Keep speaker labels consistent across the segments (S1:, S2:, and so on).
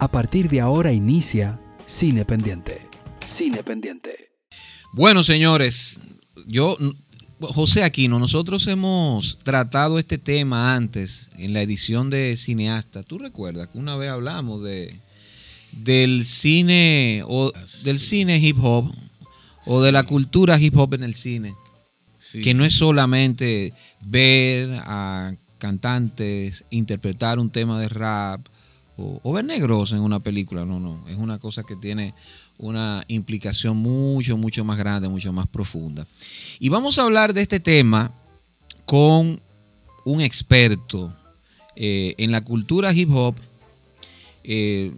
S1: A partir de ahora inicia Cine Pendiente. Cine Pendiente.
S2: Bueno, señores, yo, José Aquino, nosotros hemos tratado este tema antes en la edición de Cineasta. ¿Tú recuerdas que una vez hablamos de del cine o del cine hip hop o de la cultura hip hop en el cine? Que no es solamente ver a cantantes interpretar un tema de rap o, ver negros en una película. No, no. Es una cosa que tiene una implicación mucho, mucho más grande, mucho más profunda. Y vamos a hablar de este tema con un experto eh, en la cultura hip hop. Eh,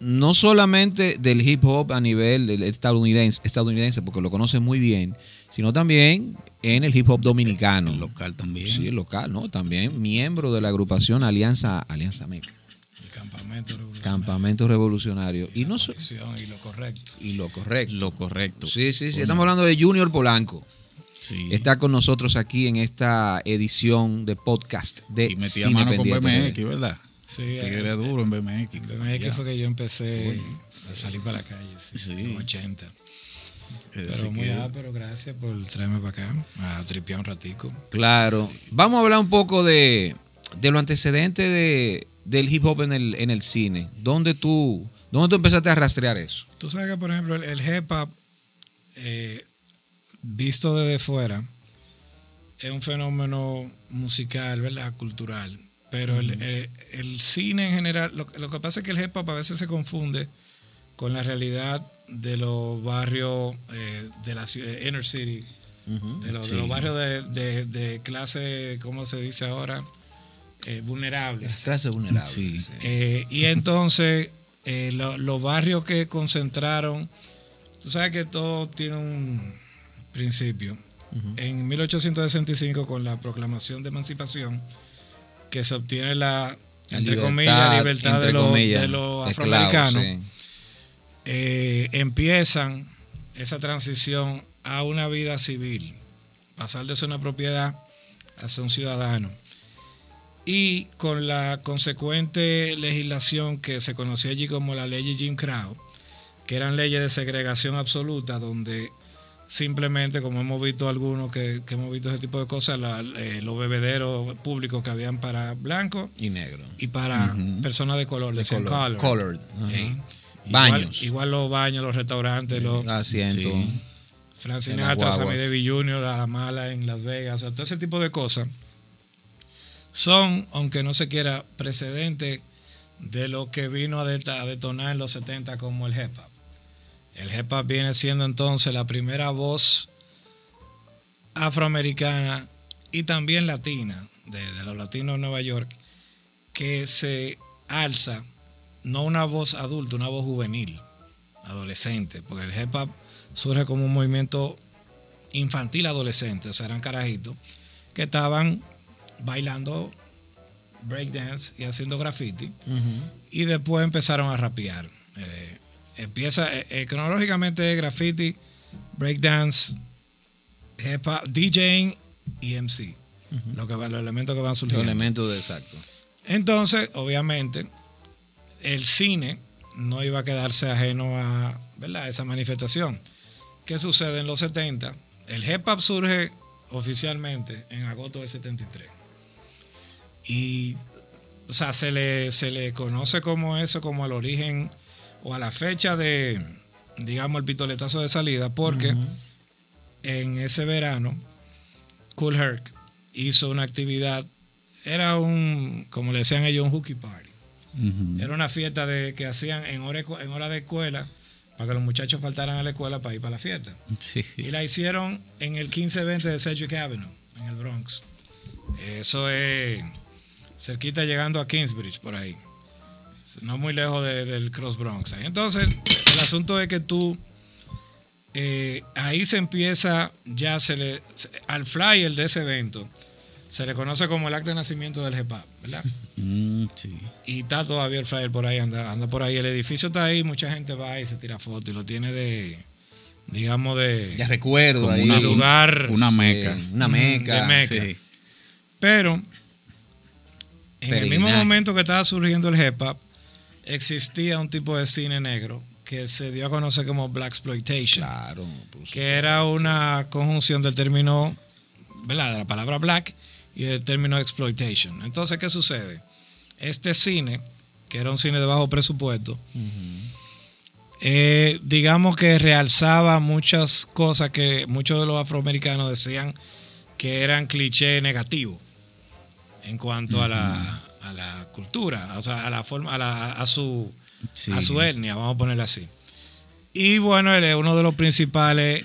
S2: no solamente del hip hop a nivel estadounidense, estadounidense, porque lo conoce muy bien, sino también en el hip hop dominicano.
S3: El local también.
S2: Sí, el local, ¿no? También miembro de la agrupación Alianza, Alianza Meca.
S3: Campamento Revolucionario.
S2: Campamento Revolucionario.
S3: Y, no y lo correcto.
S2: Y lo correcto.
S3: Lo correcto.
S2: Sí, sí, sí. Estamos hablando de Junior Polanco. Sí. Está con nosotros aquí en esta edición de podcast de
S3: Y metí mano con BMX, ¿verdad?
S2: Sí.
S3: Tigre eh, duro en BMX.
S4: En BMX fue que yo empecé a salir para la calle. Sí. En 80. Pero muy pero gracias por traerme para acá a tripear un ratico.
S2: Claro. Vamos a hablar un poco de, de lo antecedente de, del hip hop en el, en el cine? ¿Dónde tú, ¿Dónde tú empezaste a rastrear eso?
S4: Tú sabes que, por ejemplo, el, hip hop, eh, visto desde fuera, es un fenómeno musical, ¿verdad? Cultural. Pero el, cine en general, lo, que pasa es que el hip hop a veces se confunde con la realidad de los barrios eh, de la inner city, de, los, de, los, barrios de, de, de, clase, ¿cómo se dice ahora? Eh, vulnerables.
S2: Clases vulnerables.
S4: Sí. Eh, y entonces, eh, los barrios que concentraron, tú sabes que todo tiene un principio. En 1865, con la proclamación de emancipación, que se obtiene la, entre comillas, libertad de, los, afroamericanos, eh, empiezan esa transición a una vida civil, pasar de ser una propiedad a ser un ciudadano y con la consecuente legislación que se conocía allí como la ley Jim Crow, que eran leyes de segregación absoluta, donde simplemente, como hemos visto algunos que, hemos visto ese tipo de cosas, eh, los bebederos públicos que habían para blancos
S2: y negros
S4: y para personas de color, de,
S2: color, colored.
S4: baños. Igual, los baños, los restaurantes, los
S2: asientos.
S4: Frank Sinatra, Sammy Davis Jr., La Mala en Las Vegas, todo ese tipo de cosas son, aunque no se quiera, precedente de lo que vino a detonar en los 70 como el hip hop. El hip hop viene siendo entonces la primera voz afroamericana y también latina, de, los latinos de Nueva York, que se alza, no una voz adulta, una voz juvenil, adolescente, porque el hip hop surge como un movimiento infantil adolescente, o sea, eran carajitos que estaban bailando breakdance y haciendo graffiti. Y después empezaron a rapear. Eh, empieza, eh, eh, cronológicamente, graffiti, breakdance, hip hop, DJing y MC. lo que, los elementos que van surgiendo.
S2: Los elementos de exacto.
S4: Entonces, obviamente, el cine no iba a quedarse ajeno a ¿verdad? esa manifestación. ¿Qué sucede en los 70? El hip hop surge oficialmente en agosto del 73. Y, o sea, se le, se le conoce como eso, como al origen o a la fecha de, digamos, el pistoletazo de salida, porque en ese verano, Cool Herc hizo una actividad, era un, como le decían ellos, un hookie party. Era una fiesta de, que hacían en hora, en hora de escuela para que los muchachos faltaran a la escuela para ir para la fiesta. Y la hicieron en el 1520 de Cedric Avenue, en el Bronx. Eso es cerquita llegando a Kingsbridge, por ahí. No muy lejos del Cross Bronx. Entonces, el asunto es que tú, eh, ahí se empieza, ya se le, al flyer de ese evento, se le conoce como el acto de nacimiento del GEPAP, ¿verdad?
S2: Mm, sí.
S4: Y está todavía el flyer por ahí, anda, anda por ahí. El edificio está ahí, mucha gente va y se tira fotos y lo tiene de, digamos, de...
S2: Ya recuerdo, ahí.
S4: Un lugar...
S2: Una meca.
S4: una meca. De Pero en el mismo momento que estaba surgiendo el hip hop, existía un tipo de cine negro que se dio a conocer como Black Exploitation.
S2: Claro.
S4: Que era una conjunción del término, ¿verdad? De la palabra black y del término exploitation. Entonces, ¿qué sucede? Este cine, que era un cine de bajo presupuesto, eh, digamos que realzaba muchas cosas que muchos de los afroamericanos decían que eran cliché negativos en cuanto a, la, a la cultura, o sea, a la forma, a, la, a su a su etnia, vamos a ponerla así. Y bueno, él es uno de los principales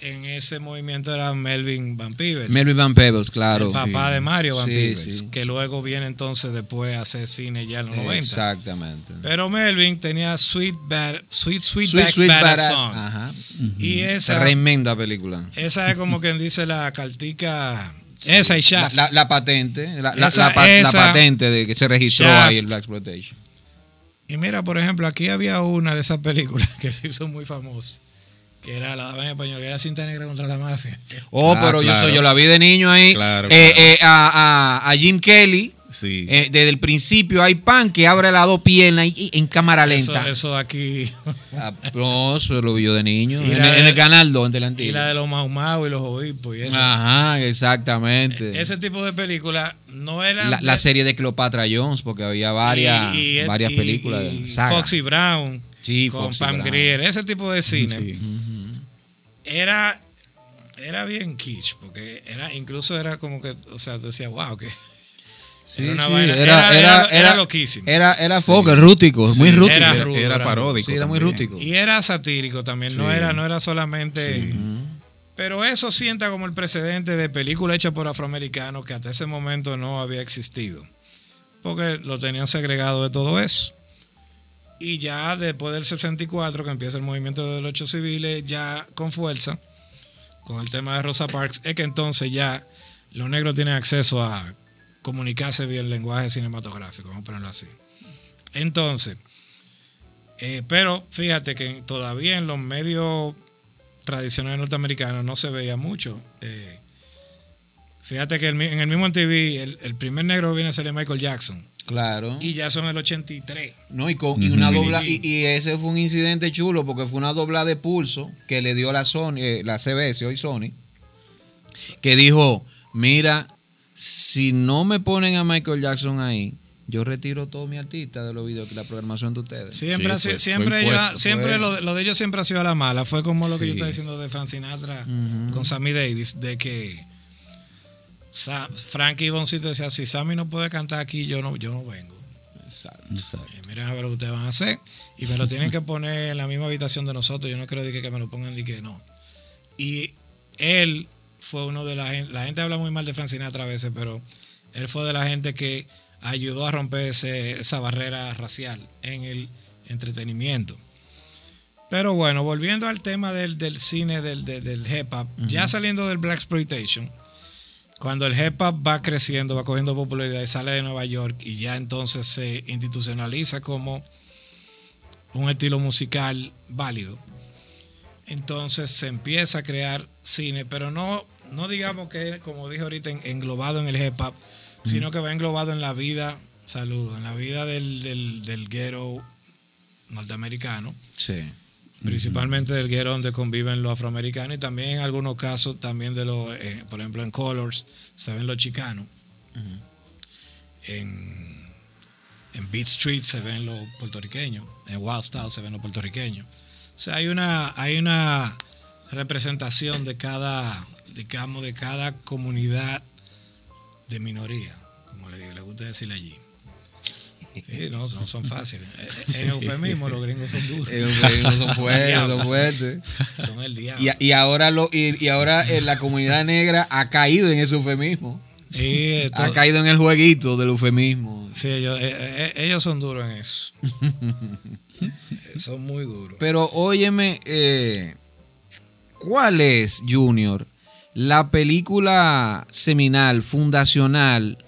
S4: en ese movimiento era Melvin Van Peebles.
S2: Melvin Van Peebles, claro.
S4: El papá de Mario Van Peebles, que luego viene entonces después a hacer cine ya en los 90.
S2: Exactamente.
S4: Pero Melvin tenía Sweet Bad, Sweet Sweet, sweet, Badass Song.
S2: Ajá.
S4: Y esa
S2: tremenda película.
S4: Esa es como quien dice la cartica esa y Shaft.
S2: La, la, patente, la, esa, la, patente de que se registró ahí el Black Exploitation.
S4: Y mira, por ejemplo, aquí había una de esas películas que se hizo muy famosa que era la dama en español, que era cinta negra contra la mafia.
S2: Oh, ah, pero yo, soy, yo la vi de niño ahí. Claro, eh, eh, a, a, a, Jim Kelly. Sí. Eh, desde el principio hay pan que abre las dos piernas y, en cámara lenta.
S4: Eso, eso aquí.
S2: Ah, no, eso lo vi yo de niño. En, en, el canal 2 de la
S4: Y la de los Mau y los obispos. Y eso.
S2: Ajá, exactamente.
S4: E, ese tipo de películas no era.
S2: La, la, serie de Cleopatra Jones, porque había varias, y, y, varias películas.
S4: Y, Foxy Brown. Sí, con Foxy Pam Grier. Ese tipo de cine. Sí era, era bien kitsch, porque era, incluso era como que, o sea, tú decías, wow, que.
S2: Era, una vaina, era, era, era, loquísimo. Era, era rústico, muy rústico.
S3: Era, paródico.
S2: era muy rústico.
S4: Y era satírico también, no, era, no era solamente. Pero eso sienta como el precedente de película hecha por afroamericanos que hasta ese momento no había existido. Porque lo tenían segregado de todo eso. Y ya después del 64, que empieza el movimiento de los ocho civiles, ya con fuerza, con el tema de Rosa Parks, es que entonces ya los negros tienen acceso a comunicarse vía el lenguaje cinematográfico, vamos a ponerlo así. Entonces, eh, pero fíjate que todavía en los medios tradicionales norteamericanos no se veía mucho. Eh, fíjate que en el mismo TV, el, el primer negro viene a ser Michael Jackson.
S2: Claro.
S4: Y ya son el 83.
S2: No, y, con, y una dobla, y, ese fue un incidente chulo porque fue una dobla de pulso que le dio la Sony, eh, la CBS, hoy Sony, que dijo, mira, si no me ponen a Michael Jackson ahí, yo retiro todo mi artista de los videos, la programación de ustedes.
S4: Siempre, siempre, siempre lo, de ellos siempre ha sido a la mala. Fue como lo que yo estaba diciendo de Frank Sinatra con Sammy Davis, de que Frankie Boncito decía, si Sammy no puede cantar aquí, yo no, yo no vengo. Exacto. miren a ver lo que ustedes van a hacer. Y me lo tienen que poner en la misma habitación de nosotros. Yo no creo que, que me lo pongan y que no. Y él fue uno de la gente, la gente habla muy mal de Sinatra a veces, pero él fue de la gente que ayudó a romper esa barrera racial en el entretenimiento. Pero bueno, volviendo al tema del, cine, del, del, hip hop, ya saliendo del Black Exploitation, cuando el hip hop va creciendo, va cogiendo popularidad y sale de Nueva York y ya entonces se institucionaliza como un estilo musical válido, entonces se empieza a crear cine, pero no, no digamos que, como dije ahorita, englobado en el hip hop, sino que va englobado en la vida, salud, en la vida del, del, del ghetto norteamericano.
S2: Sí
S4: principalmente del guero donde conviven los afroamericanos y también en algunos casos también de los, eh, por ejemplo en Colors se ven los chicanos, en, en Beat Street se ven los puertorriqueños, en Wild Style se ven los puertorriqueños. O sea, hay una, hay una representación de cada, digamos, de cada comunidad de minoría, como le, le gusta decirle allí. Sí, no, no son fáciles. En eufemismo los gringos son duros. En eufemismo
S2: son fuertes, son fuertes.
S4: Son el diablo.
S2: Y, ahora, lo, y, ahora eh, la comunidad negra ha caído en ese eufemismo. ha caído en el jueguito del eufemismo.
S4: Sí, ellos, eh, eh, ellos son duros en eso. son muy duros.
S2: Pero óyeme, ¿cuál es, Junior, la película seminal, fundacional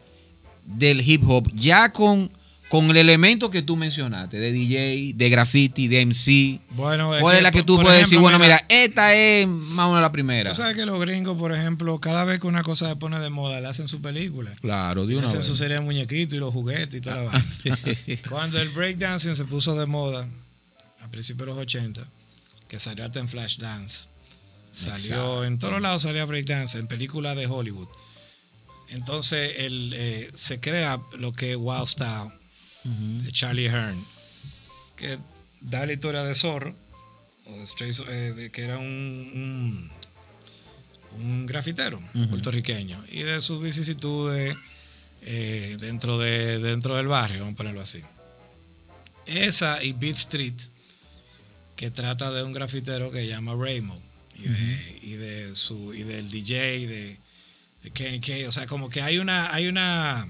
S2: del hip hop, ya con con el elemento que tú mencionaste, de DJ, de graffiti, de MC.
S4: Bueno,
S2: ¿Cuál es la que tú puedes decir? Bueno, mira, esta es más o menos la primera.
S4: Tú sabes que los gringos, por ejemplo, cada vez que una cosa se pone de moda, le hacen su película.
S2: Claro, de una
S4: hacen
S2: vez.
S4: su serie de muñequitos y los juguetes y toda la vaina. Cuando el breakdancing se puso de moda, a principios de los 80, que salió hasta en Flashdance, salió en todos lados salía breakdance, en películas de Hollywood. Entonces el, eh, se crea lo que es Wild Style de Charlie Hearn, que da la historia de Zorro, o de Stray- eh, de que era un, un, un grafitero puertorriqueño, y de sus vicisitudes eh, dentro, de, dentro del barrio, vamos a ponerlo así. Esa y Beat Street, que trata de un grafitero que se llama Raymond, y, de, y de su y del DJ de, de Kenny K. O sea, como que hay una, hay una.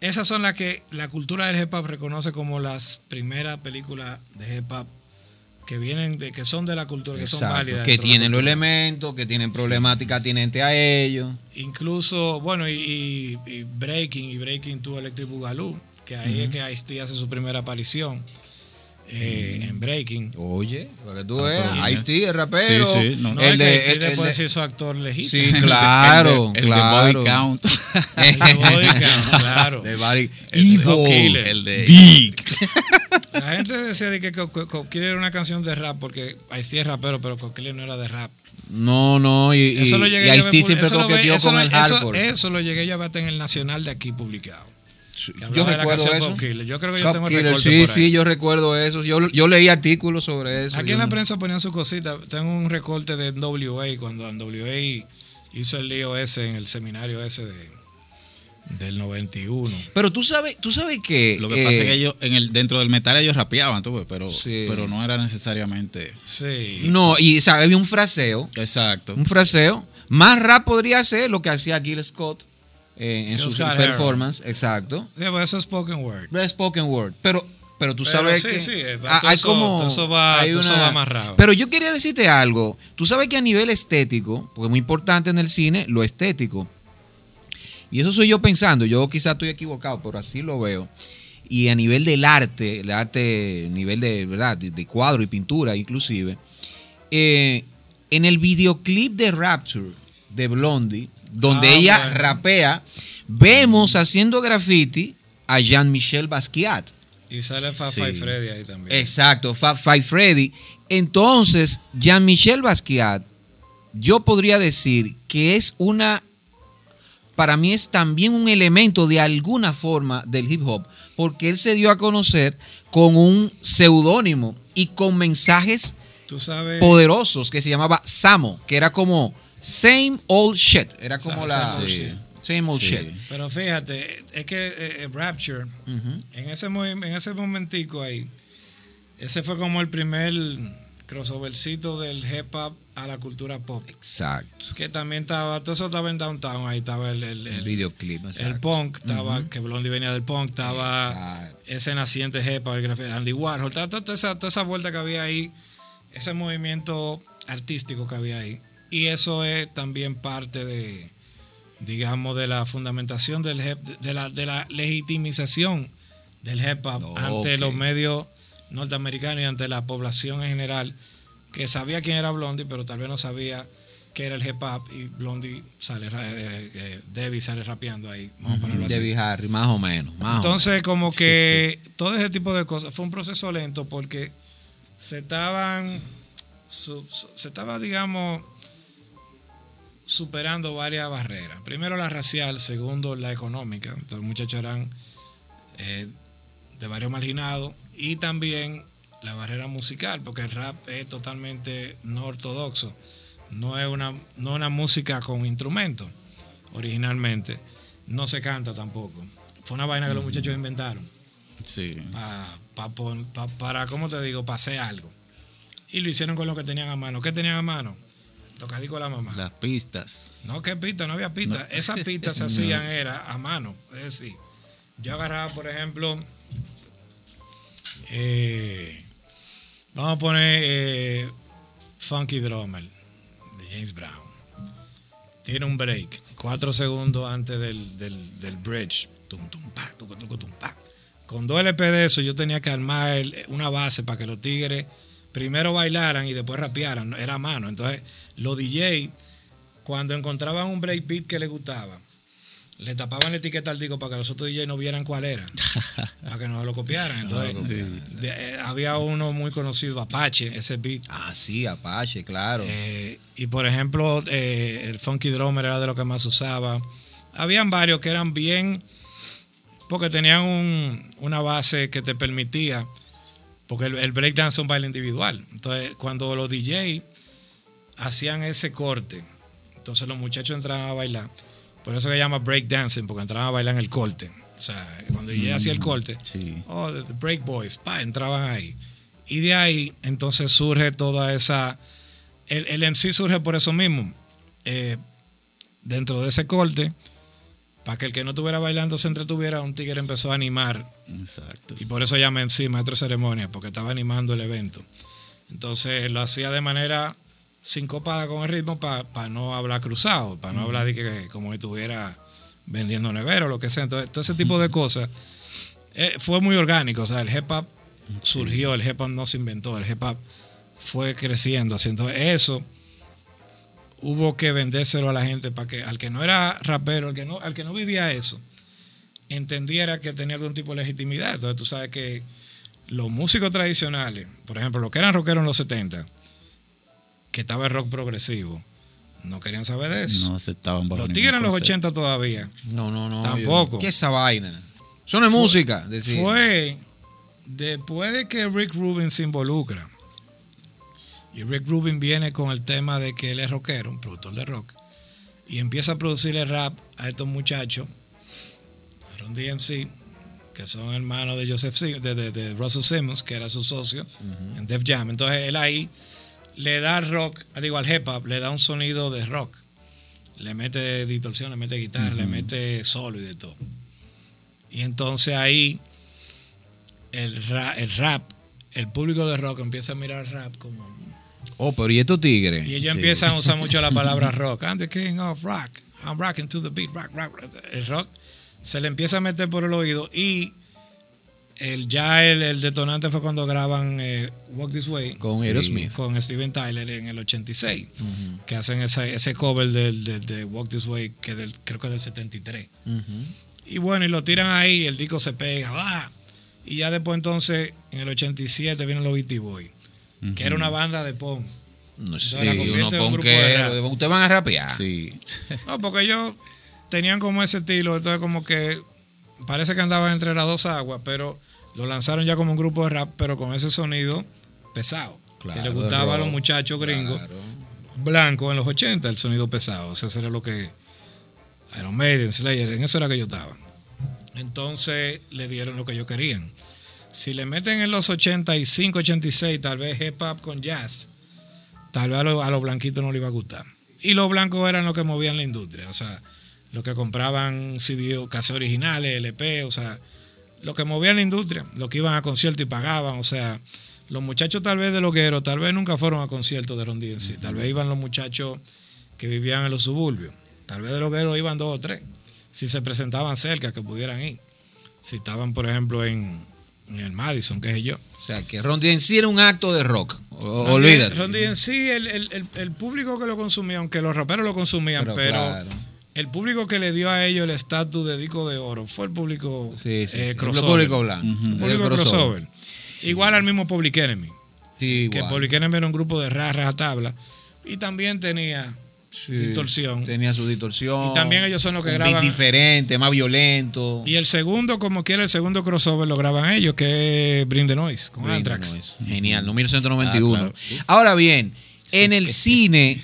S4: Esas son las que la cultura del hip hop reconoce como las primeras películas de hip hop que vienen de, que son de la cultura, que son válidas.
S2: que tienen los elementos, que tienen problemática atinente a ellos.
S4: Incluso, bueno, y, y- y Breaking, y Breaking tuvo Electric Boogaloo, que ahí es que Ice-T hace su primera aparición eh, en Breaking.
S2: Oye, para que tú
S3: Ah,
S2: veas,
S3: bien.
S2: Ice-T, el rapero.
S3: Sí, sí, no,
S4: No,
S2: el
S4: es que
S2: de-
S4: Ice-T
S2: el- el
S4: después
S2: de-
S4: se hizo actor legítimo.
S2: Sí, claro,
S3: el de, el
S2: claro.
S3: de Body Count.
S4: El de Body Count, claro.
S2: De Body-
S4: El de
S2: Evil.
S4: Killer.
S3: el de
S2: Dick.
S4: La gente decía de que Co- Co- Cop Killer era una canción de rap porque Ice-T es rapero, pero Cop Killer no era de rap.
S2: No, no, y, y,
S4: Eso lo
S2: y
S4: llegué ver
S2: Ice-T
S4: pu-
S2: siempre
S4: eso lo
S2: coqueteó
S4: eso
S2: con
S4: lo-
S2: el
S4: eso-
S2: hardcore.
S4: Eso lo llegué yo a ver en el nacional de aquí publicado. Que
S2: yo recuerdo eso.
S4: Yo creo que yo
S2: Cop
S4: tengo el
S2: Killer,
S4: recorte
S2: sí,
S4: por ahí.
S2: sí, yo recuerdo eso. Yo, yo leí artículos sobre eso.
S4: Aquí
S2: Yo
S4: en la
S2: no-
S4: prensa ponían su cosita. Tengo un recorte de NWA cuando NWA hizo el lío ese en el seminario ese de, del 91.
S2: Pero tú sabes, tú sabes que.
S3: Lo que pasa
S2: eh,
S3: es que ellos, en el, dentro del metal ellos rapeaban, tú ves, pero,
S2: Sí.
S3: pero no era necesariamente.
S4: Sí.
S2: No, y ¿sabes? había un fraseo.
S3: Exacto.
S2: Un fraseo. Más rap podría ser lo que hacía Gil Scott eh, en su performance. Exacto.
S4: Sí, pues eso es spoken word.
S2: The spoken word. Pero, pero tú
S4: Pero
S2: sabes
S4: sí,
S2: que
S4: sí, eh,
S2: hay
S4: eso-
S2: como
S4: eso va-
S2: hay
S4: todo eso va amarrado.
S2: Pero yo quería decirte algo. Tú sabes que a nivel estético, porque es muy importante en el cine lo estético. Y eso soy yo pensando. Yo quizás estoy equivocado, pero así lo veo. Y a nivel del arte, el arte, nivel de verdad, de, de cuadro y pintura, inclusive, eh, en el videoclip de Rapture de Blondie, donde
S4: Ah,
S2: ella
S4: bueno.
S2: rapea, vemos haciendo graffiti a Jean-Michel Basquiat.
S4: Y sale Fafa
S3: Sí.
S4: Freddy ahí también.
S2: Exacto, Fab Freddy. Entonces, Jean-Michel Basquiat, yo podría decir que es una, para mí es también un elemento de alguna forma del hip hop, porque él se dio a conocer con un seudónimo y con mensajes
S4: Tú sabes.
S2: poderosos que se llamaba Samo, que era como same old shit, era como la same old
S3: Sí.
S2: shit.
S4: Pero fíjate, es que eh, eh, Rapture, en ese, en ese momentico ahí, ese fue como el primer crossovercito del hip hop a la cultura pop.
S2: Exacto.
S4: Que también estaba, todo eso estaba en Downtown, ahí estaba el, el,
S2: El
S4: el-
S2: videoclip.
S4: el punk, estaba, que Blondie venía del punk, estaba
S2: Exacto.
S4: ese naciente hip hop, el Andy Warhol, toda, toda esa, toda esa vuelta que había ahí, ese movimiento artístico que había ahí. Y eso es también parte de, digamos, de la fundamentación del hip, de la, de la legitimización del hip hop ante los medios norteamericanos y ante la población en general, que sabía quién era Blondie, pero tal vez no sabía qué era el hip hop y Blondie sale, eh, eh, Debbie sale rapeando ahí, vamos a ponerlo así.
S2: Debbie Harry, más o menos. más o menos.
S4: Entonces, como que todo ese tipo de cosas fue un proceso lento porque se estaban, se estaba, digamos, superando varias barreras. Primero la racial, segundo la económica. Entonces, los muchachos eran eh, de barrio marginado y también la barrera musical, porque el rap es totalmente no ortodoxo. No es una, no una música con instrumentos originalmente. No se canta tampoco. Fue una vaina que los muchachos inventaron
S3: Sí.
S4: pa- pa para, ¿cómo te digo?, hacer algo. Y lo hicieron con lo que tenían a mano. ¿Qué tenían a mano? Tocadico de la mamá.
S3: Las pistas.
S4: No, ¿qué pista? No había pista. Esas pistas se hacían era a mano. Es decir, yo agarraba, por ejemplo, eh, vamos a poner eh, Funky Drummer de James Brown. Tiene un break, cuatro segundos antes del, del, del bridge. Tum, tum, pa, tucu, tucu, tum, pa. con dos LP de eso yo tenía que armar una base para que los tigres primero bailaran y después rapearan, era a mano. Entonces, los DJ, cuando encontraban un breakbeat que les gustaba, le tapaban la etiqueta al disco para que los otros DJ no vieran cuál era, para que no lo copiaran. Entonces, de- eh, había uno muy conocido, Apache, ese beat.
S2: Ah, sí, Apache, claro.
S4: Eh, y por ejemplo, eh, el Funky Drummer era de lo que más usaba. Habían varios que eran bien, porque tenían un- una base que te permitía, porque el, el breakdance es un baile individual. Entonces, cuando los DJ hacían ese corte, entonces los muchachos entraban a bailar. Por eso se llama breakdancing, porque entraban a bailar en el corte. O sea, cuando DJ hacía el corte,
S3: Sí.
S4: oh, the, the Break Boys, pa, entraban ahí. Y de ahí entonces surge toda esa... El, el MC surge por eso mismo. Eh, dentro de ese corte, para que el que no estuviera bailando se entretuviera, un tigre empezó a animar.
S3: Exacto.
S4: Y por eso llama MC, maestro de ceremonia, porque estaba animando el evento. Entonces lo hacía de manera sincopada con el ritmo para no hablar cruzado, para no hablar de que como si estuviera vendiendo nevero o lo que sea. Entonces, todo ese tipo de cosas eh, fue muy orgánico. O sea, el hip hop surgió, el hip hop no se inventó, el hip hop fue creciendo. Así, entonces, eso hubo que vendérselo a la gente para que al que no era rapero, al que no, al que no vivía eso, entendiera que tenía algún tipo de legitimidad. Entonces, tú sabes que los músicos tradicionales, por ejemplo, los que eran rockeros en los 70, que estaba el rock progresivo, no querían saber de eso.
S3: No aceptaban bajo
S4: los tigres en los
S3: concepto.
S4: 80 todavía.
S2: no, no, no.
S4: tampoco.
S2: yo- ¿Qué es esa vaina? Eso no es música. decir.
S4: Fue después de que Rick Rubin se involucra. Y Rick Rubin viene con el tema de que él es rockero, un productor de rock. Y empieza a producirle rap a estos muchachos, a Ron DMC, que son hermanos de Joseph Sim- de, de- de Russell Simmons, que era su socio en Def Jam. Entonces él ahí le da al rock, digo al hip hop, le da un sonido de rock. Le mete distorsión, le mete guitarra, le mete solo y de todo. Y entonces ahí el rap, el rap, el público de rock empieza a mirar rap como...
S2: Oh, pero ¿y estos tigres?
S4: Y ellos
S3: Sí.
S4: empiezan a usar mucho la palabra rock. I'm the king of rock. I'm rocking to the beat. Rock, rock, rock. El rock se le empieza a meter por el oído y el, ya el, el detonante fue cuando graban eh, Walk This Way
S2: Con
S3: Sí.
S2: Aerosmith.
S4: con Steven Tyler en el 86, que hacen ese, ese cover del, de, de Walk This Way, que del, creo que del 73.
S2: Ujú.
S4: Y bueno, y lo tiran ahí, el disco se pega, ¡ah! Y ya después entonces, en el 87 vienen los Beastie Boys, que era una banda de punk.
S2: No sé,
S4: convierte
S2: uno
S4: en un grupo de rap.
S2: ponquero. Ustedes van a rapear.
S3: Sí.
S4: No, porque ellos tenían como ese estilo, entonces como que parece que andaban entre las dos aguas, pero lo lanzaron ya como un grupo de rap, pero con ese sonido pesado.
S2: Claro,
S4: que le gustaba a los muchachos gringos
S2: Claro.
S4: blancos en los 80, el sonido pesado. O sea, eso era lo que Iron Maiden, Slayer, en eso era que yo estaba. Entonces le dieron lo que ellos querían. Si le meten en los 85, 86, tal vez hip hop con jazz, tal vez a los, blanquitos no les iba a gustar. Y los blancos eran los que movían la industria, o sea, los que compraban CD, cassette originales, LP, o sea, los que movían la industria, los que iban a conciertos y pagaban, o sea, los muchachos tal vez de Loguero, tal vez nunca fueron a conciertos de Ron DMC, tal vez iban los muchachos que vivían en los suburbios, tal vez de Loguero iban dos o tres, si se presentaban cerca que pudieran ir, si estaban por ejemplo en, en el Madison, qué sé yo.
S2: O sea, que Ron DMC era un acto de rock. O- olvídate.
S4: Ron DMC, el, el, el, el público que lo consumía, aunque los raperos lo consumían,
S2: Pero
S4: pero,
S2: claro.
S4: el público que le dio a ellos el estatus de disco de oro fue el público
S2: Sí, sí,
S4: eh,
S2: sí. El
S4: crossover.
S2: público blanco.
S4: El público crossover. Igual al mismo Public Enemy. Que. Public Enemy era un grupo de rajas a tabla. Y también tenía
S2: Sí,
S4: distorsión.
S2: Tenía su distorsión.
S4: Y también ellos son los que
S2: un
S4: graban-
S2: beat diferente, más violento.
S4: Y el segundo, como quiera, el segundo crossover lo graban ellos, que es Bring the Noise, con
S2: Bring the
S4: Anthrax.
S2: Noise. Genial, no 1991.
S3: Ah, claro.
S2: Ahora bien, en el cine,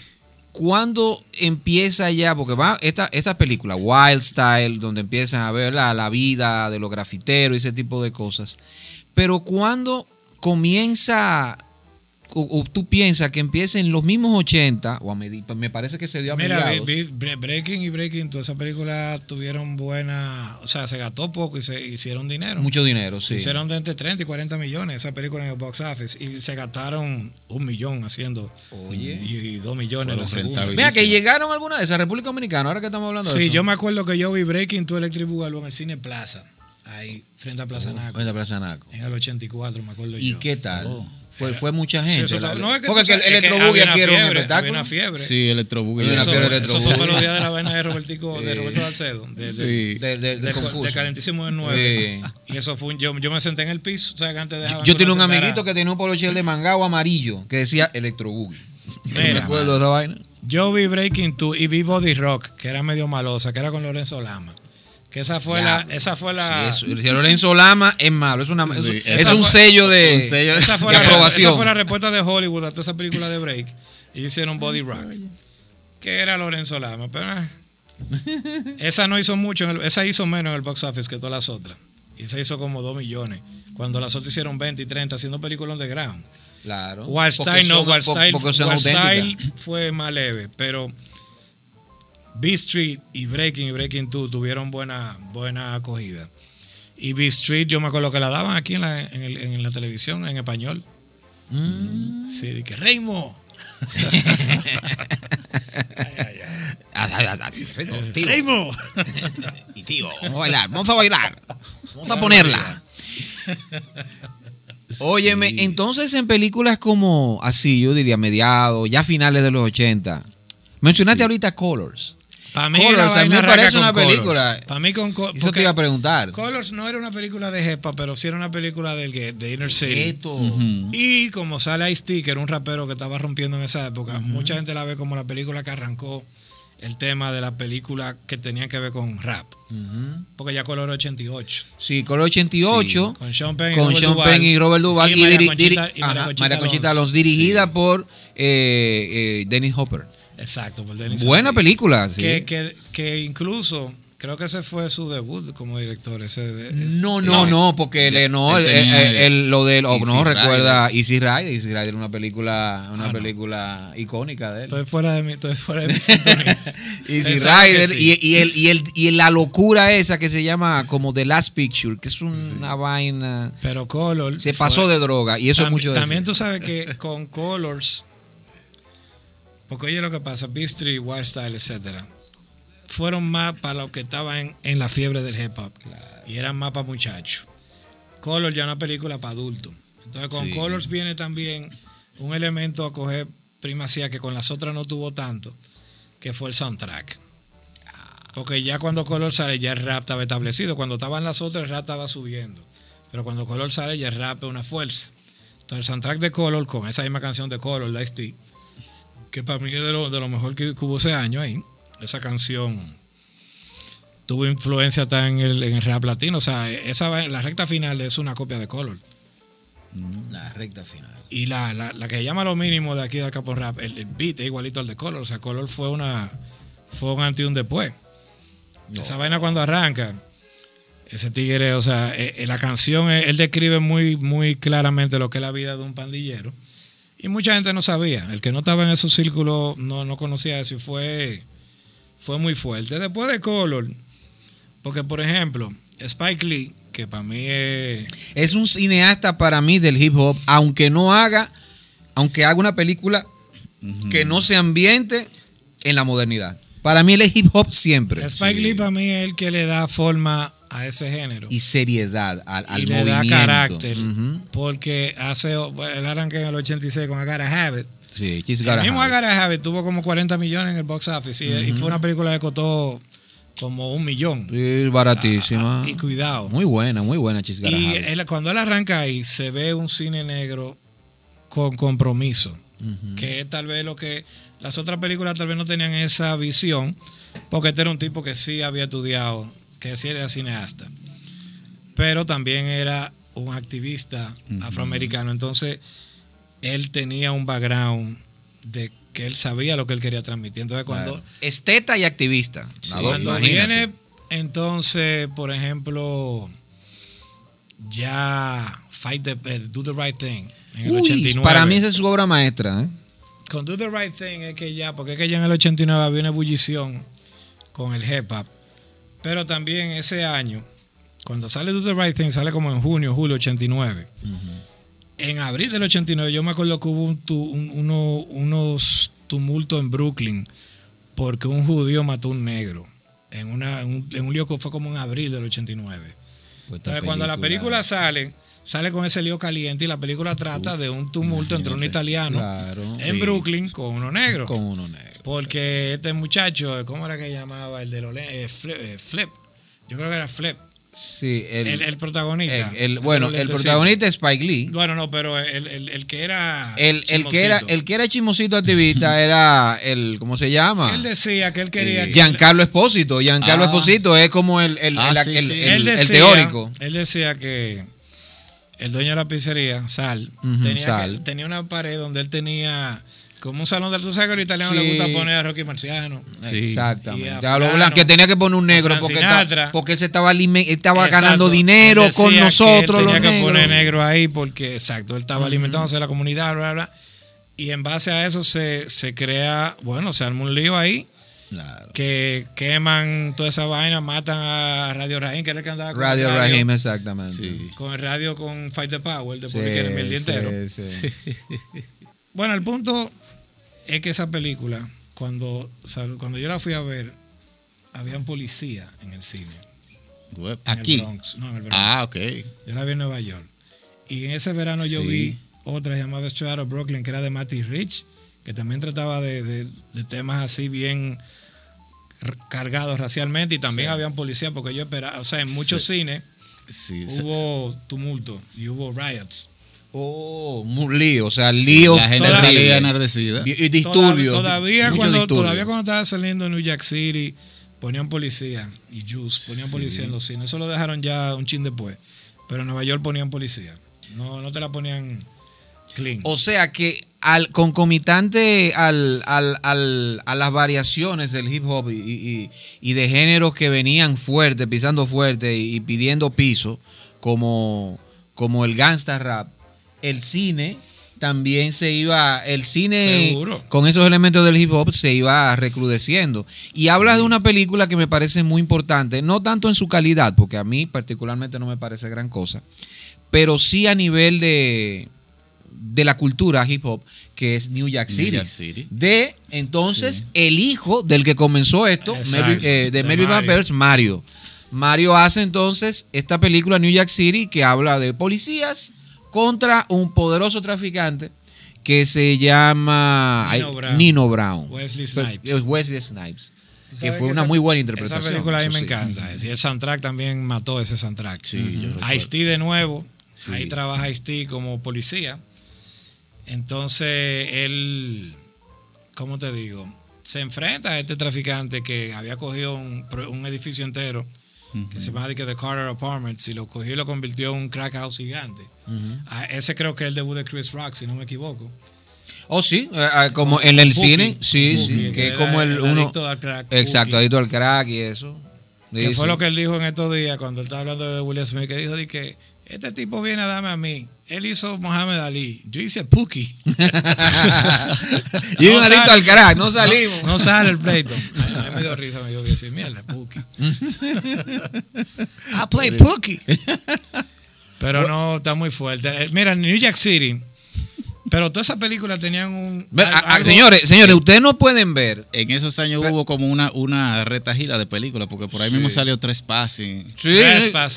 S2: ¿cuándo empieza ya? Porque va esta, esta película, Wild Style, donde empiezan a ver la, la vida de los grafiteros y ese tipo de cosas. Pero ¿cuándo comienza, o, o tú piensas que empieza en los mismos 80, o a me parece que se dio a
S4: Mira,
S2: mediados.
S4: vi- vi- Breaking y Breaking, todas esas películas tuvieron buena. O sea, se gastó poco y se hicieron dinero.
S2: mucho dinero, sí.
S4: Hicieron de entre 30 y 40 millones esa película en el box office. Y se gastaron un millón haciendo.
S2: Oye.
S4: Y, y dos millones la segunda.
S2: Mira, que llegaron alguna de esas, República Dominicana, ahora que estamos hablando de
S4: Sí,
S2: eso.
S4: yo me acuerdo que yo vi Breaking to Electric Boogaloo en el Cine Plaza. ahí frente a Plaza Naco.
S2: En la Plaza Naco.
S4: En el 84, me acuerdo
S2: ¿Y
S4: yo.
S2: qué tal?
S3: Oh.
S2: Fue, fue mucha
S4: Sí,
S2: gente.
S4: eso
S2: la-
S4: está- no, es que
S2: porque el
S4: una
S2: aquí era un
S4: fiebre,
S2: espectáculo.
S4: Había una fiebre.
S3: Sí.
S2: Había una
S4: Eso, fue para los días de la vaina de Robertico, de
S3: Sí.
S4: Roberto Salcedo. De, de,
S3: Sí.
S2: De- de- del
S4: de, de calentísimo del 9. Y eso fue un, yo, yo me senté en el piso, o sea, que antes dejaban
S2: Yo tenía un amiguito que tenía un polochel de mangao amarillo que decía electrobuggy.
S4: Mira,
S2: me acuerdo de esa vaina.
S4: Yo vi Breaking 2 y vi Body Rock, que era medio malosa, que era con Lorenzo Lama. Que esa fue
S2: Ya.
S4: la, esa fue la,
S2: Sí, eso- Lorenzo Lama es malo, es, una, es-
S3: Sí,
S2: es
S3: esa
S2: un
S4: fue-
S2: sello de,
S3: un sello-
S4: esa fue
S2: de
S4: la,
S2: aprobación.
S4: esa fue la respuesta de Hollywood a toda esa película de Break. Y hicieron Body Rock. Que era Lorenzo Lama. Pero eh, esa no hizo mucho, en el- esa hizo menos en el box office que todas las otras. Y se hizo como 2 millones. Cuando las otras hicieron 20 y 30 haciendo películas underground.
S2: Claro.
S4: Wild
S2: Porque
S4: Style no,
S2: son-
S4: Wild fue más leve, pero B Street y Breaking y Breaking 2 tuvieron buena, buena acogida. Y B Street, yo me acuerdo que la daban aquí en la, en el- en la televisión en español.
S2: Mm.
S4: Sí, de que Reimo. Reimo.
S2: Y tío, vamos a bailar, vamos a bailar. Vamos a ponerla. Óyeme, entonces en películas como así, yo diría mediados, ya finales de los 80. Mencionaste ahorita Colors.
S4: Para mí,
S2: Colors,
S4: la
S2: a mí me parece
S4: con
S2: una
S4: Colors.
S2: película.
S4: Para mí con
S2: Eso te iba a preguntar.
S4: Colors no era una película de Jepa, pero sí era una película del de Inner City. Y como sale Ice-T, que era un rapero que estaba rompiendo en esa época, mucha gente la ve como la película que arrancó el tema de la película que tenía que ver con rap. Porque ya Color 88.
S2: Sí, Color 88.
S4: Con Sean Penn y
S2: con
S4: Robert
S2: Sean
S4: Duvall.
S2: Penn y Robert Duval.
S4: Sí,
S2: y,
S4: María Conchita- y María
S2: ajá,
S4: Conchita
S2: María Conchita
S4: Alonso.
S2: Alonso, dirigida por eh, eh, Dennis Hopper.
S4: Exacto, por Dennis
S2: Buena película, sí.
S4: Que, que, que incluso, creo que ese fue su debut como director. Ese de-
S2: No, no, no, porque
S3: él-
S2: le- no, el, el- el- lo de oh,
S3: Easy
S2: no
S3: Rider.
S2: recuerda Easy Rider, Easy Rider es una película, una
S4: Ah, no.
S2: película icónica de él.
S4: Estoy fuera de mi, estoy fuera de mi sintonía.
S2: Easy Rider
S4: sí.
S2: y, y el, y, el, y la locura esa que se llama como The Last Picture, que es una vaina.
S4: Pero Color.
S2: Se
S4: fue-
S2: pasó de droga y eso es mucho de
S4: También tú sabes que con Colors, porque oye lo que pasa, Beat Street, Wild Style, etcétera, fueron más para los que estaban en, la fiebre del hip hop y eran más para muchachos. Colors ya una película para adultos. Entonces con
S3: Sí.
S4: Colors viene también un elemento a coger primacía que con las otras no tuvo tanto, que fue el soundtrack. Porque ya cuando Color sale ya el rap estaba establecido. Cuando estaban las otras el rap estaba subiendo. Pero cuando Color sale ya el rap es una fuerza. Entonces el soundtrack de Color con esa misma canción de Color, la T, que para mí es de lo, de lo mejor que, que hubo ese año ahí. Esa canción tuvo influencia hasta en el, en el rap latino. O sea, esa, la recta final es una copia de Color.
S2: La recta final.
S4: Y la, la, la que se llama lo mínimo de aquí de Capón Rap, el, el beat es igualito al de Color. O sea, Color fue una fue un antes y un después. Esa vaina cuando arranca, ese tigre, o sea, eh, eh, la canción, él describe muy, muy claramente lo que es la vida de un pandillero. Y mucha gente no sabía. El que no estaba en esos círculos no, no conocía eso y fue, fue muy fuerte. Después de Color, porque por ejemplo, Spike Lee, que para mí es...
S2: Es un cineasta para mí del hip hop, aunque no haga, aunque haga una película que no se ambiente en la modernidad. Para mí él es hip hop siempre.
S4: Spike Lee para mí es el que le da forma a ese género.
S2: Y seriedad al, al
S4: y le da
S2: movimiento.
S4: carácter. Porque hace el arranque en el 86 con I Gotta Have It.
S2: Sí, She's
S4: El
S2: Gotta
S4: mismo
S2: Have
S4: I
S2: It.
S4: Gotta Have It tuvo como 40 millones en el box office. Y, y fue una película que costó como un millón.
S2: Sí, baratísima.
S4: Ah, y cuidado.
S2: Muy buena, muy buena She's Gotta
S4: Y él- cuando él arranca ahí, se ve un cine negro con compromiso. Que es tal vez lo que las otras películas tal vez no tenían esa visión. Porque este era un tipo que sí había estudiado, que sí era cineasta. Pero también era un activista afroamericano. Entonces, él tenía un background de que él sabía lo que él quería transmitir. Entonces, cuando,
S2: Claro. Esteta y activista.
S4: Cuando viene, entonces, por ejemplo, ya Fight the, eh, Do the Right Thing en el
S2: Uy,
S4: 89.
S2: para mí esa es su obra maestra. ¿eh?
S4: Con Do the Right Thing es que ya, porque es que ya en el 89 había una ebullición con el hip hop. Pero también ese año, cuando sale Do the Right Thing, sale como en junio, julio 89. En abril del 89 yo me acuerdo que hubo un tu- un- uno- unos tumultos en Brooklyn porque un judío mató a un negro. En, una, en un, en un lío que fue como en abril del 89.
S2: Pues
S4: Entonces, cuando la película sale, sale con ese lío caliente y la película trata de un tumulto entre un italiano
S2: Claro.
S4: en
S3: Sí.
S4: Brooklyn con uno negro.
S2: Con uno negro.
S4: Porque este muchacho, ¿cómo era que llamaba? El de los eh, Flip, eh, Flip. Yo creo que era Flip.
S2: Sí, el,
S4: El, el protagonista.
S2: el- el-
S4: de
S2: bueno, el protagonista es Spike Lee.
S4: Bueno, no, pero el, el- el que era.
S2: El, el que era
S4: chismosito.
S2: el que era chismosito activista era el ¿cómo se llama?
S4: Él decía que él quería.
S3: Eh,
S4: que-
S2: Giancarlo Espósito. Giancarlo
S3: Ah.
S2: Espósito es como el, el,
S3: Ah,
S2: el-
S3: sí,
S2: el-
S3: sí.
S2: el-
S4: él
S2: el
S4: decía,
S2: teórico.
S4: Él decía que el dueño de la pizzería, Sal, tenía,
S2: Sal.
S4: que- tenía una pared donde él tenía como un salón de tú sabes que a los italianos
S2: Sí.
S4: les gusta poner a Rocky Marciano.
S3: Sí.
S2: Exactamente. lo que tenía que poner un negro porque, está- porque él se estaba, estaba ganando dinero con
S4: que él
S2: nosotros
S4: tenía
S2: los
S4: que
S2: negros.
S4: poner negro ahí porque, exacto, él estaba alimentándose de la comunidad, bla, bla. Y en base a eso se, se crea, bueno, se arma un lío ahí
S2: Claro.
S4: que queman toda esa vaina, matan a Radio Rahim, que era el que andaba con
S2: Radio
S4: el
S2: Rahim, exactamente.
S3: Sí.
S4: con el radio con Fight the Power, de
S2: Sí,
S4: Public Enemy el día
S2: sí,
S4: entero.
S2: sí.
S4: Bueno, el punto es que esa película, cuando, cuando yo la fui a ver, había un policía en el cine. En el
S3: Aquí.
S4: Bronx. No, en el Bronx.
S3: Ah, ok.
S4: Yo la vi en Nueva York. Y en ese verano yo vi otra llamada Straight Outta Brooklyn, que era de Matty Rich, que también trataba de, de- de temas así bien cargados racialmente. Y también
S3: Sí.
S4: habían policías, porque yo esperaba, o sea, en muchos
S3: Sí.
S4: cines hubo tumulto y hubo riots.
S2: Oh, un lío, o sea, lío.
S3: La gente salía enardecida.
S2: Y disturbios.
S4: Todav- Todavía,
S2: mucho
S4: cuando,
S2: disturbio.
S4: todavía cuando estaba saliendo en New Jack City, ponían policía y Juice, ponían
S3: Sí.
S4: policía en los cines. Eso lo dejaron ya un chin después. Pero en Nueva York ponían policía. No, no te la ponían clean.
S2: O sea que al concomitante al, al- al- a las variaciones del hip hop y, y- y de géneros que venían fuerte, pisando fuerte y, y pidiendo piso, como, como el gangsta rap, el cine también se iba, el cine
S4: Seguro.
S2: con esos elementos del hip hop se iba recrudeciendo. Y habla de una película que me parece muy importante, no tanto en su calidad, porque a mí particularmente no me parece gran cosa, pero sí a nivel de, de la cultura hip hop, que es New Jack
S3: New
S2: City.
S3: Jack City.
S2: De entonces el hijo del que comenzó esto, Melvin- eh, de Melvin Van
S4: Mario.
S2: Mario. Mario hace entonces esta película New Jack City que habla de policías contra un poderoso traficante que se llama
S4: Nino
S2: ay,
S4: Brown.
S2: Nino Brown.
S4: Wesley
S2: Pero-
S4: Snipes.
S2: es Wesley Snipes. Que
S4: ¿Sabes
S2: fue
S4: que
S2: una
S4: esa-
S2: muy buena interpretación.
S4: Esa película a mí me
S2: sí.
S4: encanta. Y el soundtrack también mató ese soundtrack.
S3: Sí.
S4: Ice-T de nuevo.
S3: Sí.
S4: Ahí trabaja Ice-T como policía. Entonces, él, ¿cómo te digo? Se enfrenta a este traficante que había cogido un edificio entero que se llama The Carter Apartments y lo cogió y lo convirtió en un crack house gigante. Ah, ese creo que es el debut de Chris Rock, si no me equivoco.
S2: Oh, sí, eh, eh, como en el cine, sí, sí,
S4: que
S2: que es como el
S4: el
S2: uno.
S4: adicto al crack,
S2: Exacto, adicto al crack y eso.
S4: Que
S2: Sí,
S4: fue
S2: sí.
S4: lo que él dijo en estos días cuando él estaba hablando de Will Smith, que dijo de que este tipo viene a darme a mí. Él hizo Mohamed Ali. Yo hice Pookie.
S2: y un
S4: No
S2: adicto al crack, no salimos.
S4: No, no sale el pleito. A mí me dio risa, me dio decir, mierda, Pookie. I play Pookie. Pero no, está muy fuerte. Eh, Mira, New Jack City. Pero todas esas películas tenían un.
S2: A- a- señores, señores, ustedes no pueden ver.
S3: En esos años hubo como una, una retahila de películas, porque por ahí mismo salió Tres Passing.
S2: Sí,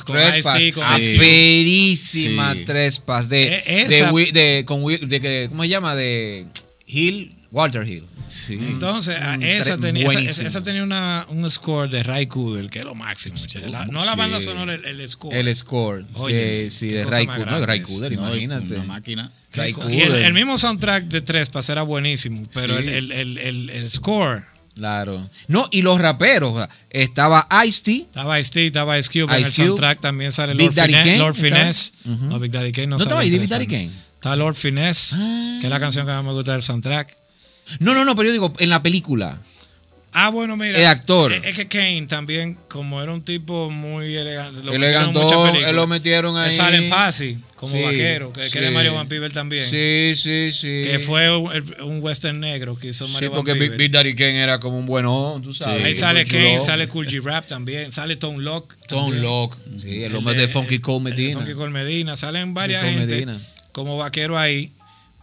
S4: con
S2: Trespass,
S4: Ice-T, con
S3: Ice-T.
S2: asperísima
S3: Sí.
S2: Trespass de,
S4: E-
S2: de, con de que- ¿cómo se llama? De Hill, Walter Hill.
S3: Sí.
S4: Entonces,
S2: Mm,
S4: esa tenía, esa, esa tenía una, un score de Ray Coogler, que es lo máximo. La- no la
S2: sí.
S4: banda sonora, el, el score.
S2: El score.
S4: Oye,
S2: sí, sí, de Ray
S4: grande
S2: No, Ray
S3: No,
S2: imagínate.
S3: Una máquina.
S2: Ray
S4: y el, el mismo soundtrack de Trespass era buenísimo, pero
S3: Sí.
S4: el, el, el, el, el score.
S2: Claro. No, y los raperos. Estaba Ice-T.
S4: Estaba Ice-T, estaba Ice Cube. En
S2: Ice
S4: el
S2: Cube.
S4: soundtrack también sale
S2: Big
S4: Lord,
S2: Daddy
S4: Fine-
S2: Kane,
S4: Lord
S2: ¿estaba?
S4: Finesse.
S2: Ujú.
S4: No, Big Daddy Kane no,
S2: ¿No
S4: sale
S2: estaba ahí
S4: en
S2: Big Daddy
S4: no.
S2: Kane?
S4: Está Lord Finesse,
S2: Ah.
S4: que es la canción que más me gusta del soundtrack.
S2: No, no, no, pero yo digo, en la película.
S4: Ah, bueno, mira.
S2: El actor.
S4: Es, que Kane también, como era un tipo muy elegante, lo
S2: él lo metieron ahí.
S4: Sale en Pasi, como
S2: Sí,
S4: vaquero, que, que
S2: sí.
S4: es de Mario Van Peebles también.
S2: Sí, sí, sí.
S4: Que fue un, western negro que hizo
S2: Sí,
S4: Mario
S2: porque
S4: Van Peebles.
S2: Big Daddy Kane era como un bueno, tú sabes.
S4: Ahí
S3: Sí,
S4: sale Kane, sale Cool G Rap también, sale Tone Lock.
S2: Tom
S4: también.
S2: Locke. Sí, el hombre de Funky Cole
S4: el
S2: Medina.
S4: Funky Cole Medina. Salen varias gente
S2: Medina.
S4: como vaquero ahí.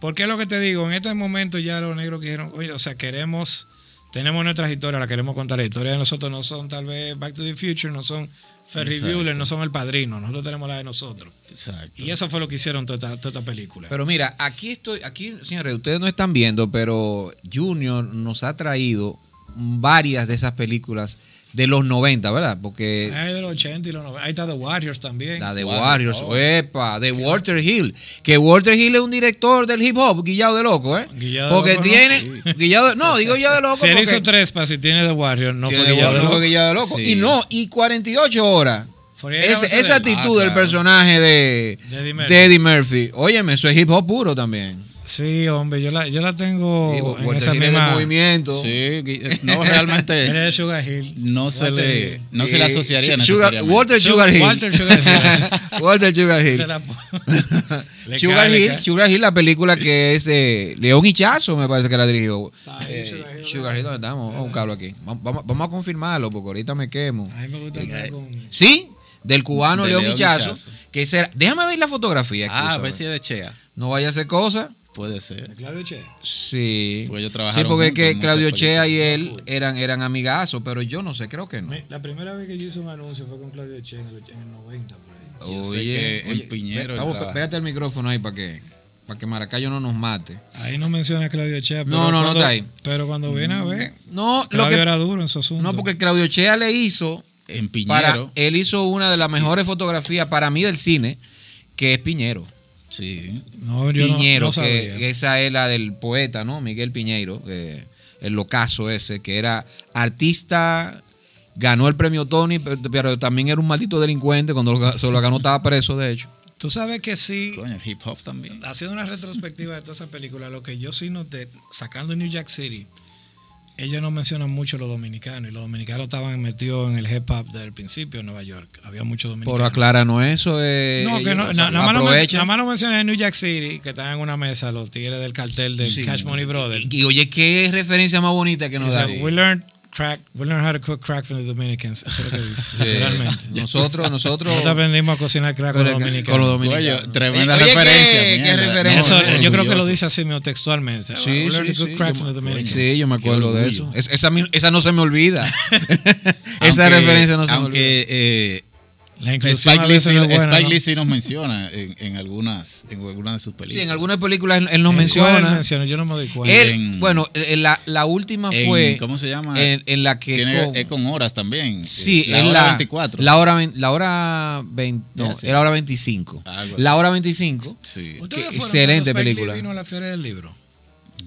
S4: Porque es lo que te digo, en este momento ya los negros dijeron, oye, o sea, queremos tenemos nuestras historias, las queremos contar. Las historias de nosotros no son tal vez Back to the Future, no son Ferry. Bueller, no son El Padrino. Nosotros tenemos la de nosotros.
S3: Exacto.
S4: Y eso fue lo que hicieron toda esta, toda esta película.
S2: Pero mira, aquí estoy, aquí, señores, ustedes no están viendo, pero Junior nos ha traído varias de esas películas de los 90, ¿verdad? Porque
S4: Hay de los 80 y los 90. Ahí está The Warriors también.
S2: la de
S3: Warriors, oh.
S2: epa, de Walter Hill, que Walter Hill es un director del hip hop, guillado de loco, ¿eh?
S4: Guillado de
S2: porque
S4: loco, ¿no?
S2: tiene, guillado de- no, digo guillado de loco
S4: si él hizo tres para si tiene The Warriors, no
S2: tiene
S4: fue
S2: guillado de
S4: de
S2: loco, guillado de loco.
S3: Sí.
S2: Y no, y 48 horas. Ese- esa
S4: de-
S2: actitud
S3: Ah,
S2: del
S3: claro.
S2: personaje de,
S4: De
S2: de Eddie Murphy. Óyeme, eso es hip hop puro también.
S4: Sí, hombre, yo la, yo la tengo
S2: Digo,
S4: en esa
S2: de
S4: misma.
S2: movimiento.
S3: Sí, Gui- no realmente
S4: Sugar Hill.
S3: no se
S4: Walter
S3: le no se le
S2: Eh,
S3: asociaría
S2: Sugar-
S3: necesariamente.
S2: Walter Sugar Hill.
S4: Walter Sugar Hill.
S2: Walter Sugar Hill. Sugar
S4: cae,
S2: Hill,
S4: cae.
S2: Sugar Hill, la película que es de León Hichazo, me parece que la dirigió. Eh,
S4: Sugar Hill,
S2: Sugar Hill, ¿dónde estamos? Vamos a buscarlo aquí. Vamos, vamos- a confirmarlo porque ahorita me quemo.
S4: A mí me gusta andar con.
S2: Sí, del cubano
S3: De
S2: León Hichazo. Que será, déjame ver la fotografía.
S3: Ah, a ver si es de Chea.
S2: No vaya a hacer cosa.
S3: Puede ser.
S4: de Claudio Che.
S2: Sí.
S3: Porque ellos
S2: Sí,
S3: trabajaron
S2: porque es que Claudio Chea y él eran, eran amigazos, pero yo no sé, creo que no.
S4: La primera vez que yo hice un anuncio fue con Claudio Che en el, en el 90, por ahí.
S3: Yo sé que en Piñero
S2: ve- pégate el micrófono ahí para que, para que Maracayo no nos mate.
S4: Ahí no menciona a Claudio Che. Pero
S2: No, no, no
S4: cuando-
S2: está ahí.
S4: Pero cuando viene a ver,
S2: No, lo
S4: Claudio
S2: que,
S4: era duro en su asunto.
S2: no, porque Claudio Chea le hizo
S3: En
S2: para
S3: Piñero.
S2: él hizo una de las mejores fotografías para mí del cine, que es Piñero.
S3: Sí.
S4: No, yo no-
S2: Piñero,
S4: no
S2: que esa es la del poeta, ¿no? Miguel Piñeiro, eh, el locazo ese, que era artista, ganó el premio Tony, pero, pero también era un maldito delincuente, cuando lo se lo ganó estaba preso, de hecho.
S4: Tú sabes que sí,
S3: Coño, hip hop también.
S4: haciendo una retrospectiva de toda esa película, lo que yo sí noté, sacando New Jack City, ellos no mencionan mucho los dominicanos, y los dominicanos estaban metidos en el hip hop desde el principio en Nueva York. Había muchos dominicanos.
S2: Por acláranos eso. Eh,
S4: No, que no, nada, más
S2: aprovechan.
S4: nada más lo mencioné en New Jack City, que están en una mesa los tigres del cartel de
S2: Sí.
S4: Cash Money Brothers.
S2: Y, y oye, qué referencia más bonita que nos da.
S4: We learned crack, we learned how to cook crack from the Dominicans. Eso es lo que dice, literalmente.
S2: Nosotros, nosotros.
S4: Nosotros aprendimos a cocinar crack con los
S2: Con
S4: dominicanos.
S2: los dominicanos.
S3: Tremenda
S2: Oye, ¿qué-
S3: referencia.
S2: qué
S3: mierda.
S2: referencia?
S4: Eso,
S2: No,
S4: yo creo que lo dice así mismo textualmente.
S2: Sí,
S4: We
S2: sí,
S4: learned to cook
S2: sí,
S4: crack from the
S2: me-
S4: Dominicans.
S2: sí, yo me
S3: Qué
S2: acuerdo de eso. Es- esa, esa no se me olvida. esa
S3: Aunque-
S2: referencia no se me olvida.
S3: Aunque eh,
S4: La inclusión a
S3: Spike Lee, sí,
S4: no es buena,
S3: Spike
S4: ¿no?
S3: Lee sí nos menciona en, en algunas en algunas de sus películas.
S2: Sí, en algunas películas él, él nos
S4: ¿En cuál él
S2: menciona.
S4: menciona? Yo no me doy cuenta.
S2: Él,
S3: En-
S2: bueno, eh, la, la última
S3: En-
S2: fue
S3: ¿Cómo se llama?
S2: en, en la que
S3: Tiene-
S2: con-
S3: es con horas también.
S2: sí,
S3: la
S2: en
S3: hora
S2: la
S3: 24.
S2: La hora, la hora 20, no,
S3: sí.
S2: era hora 25.
S3: Algo
S2: La hora 25.
S3: Sí.
S4: ¿Ustedes
S2: qué
S4: fueron
S2: excelente
S4: Spike Lee
S2: película.
S4: vino a la Feria del Libro?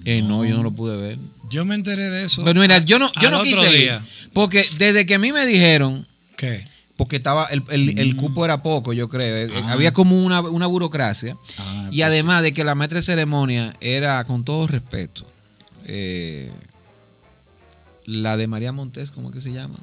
S2: Eh, no, yo no lo pude ver.
S4: Yo me enteré de eso.
S2: Pero mira, yo no, yo no quise ir, porque desde que a mí me dijeron
S4: ¿Qué?
S2: Porque estaba el, el- el cupo era poco, yo creo. Eh,
S3: Ah.
S2: Había como una, una burocracia.
S3: Ah,
S2: y
S3: pues
S2: además de que la maestra de ceremonia era, con todo respeto, eh, la de María Montes, ¿cómo es que se llama?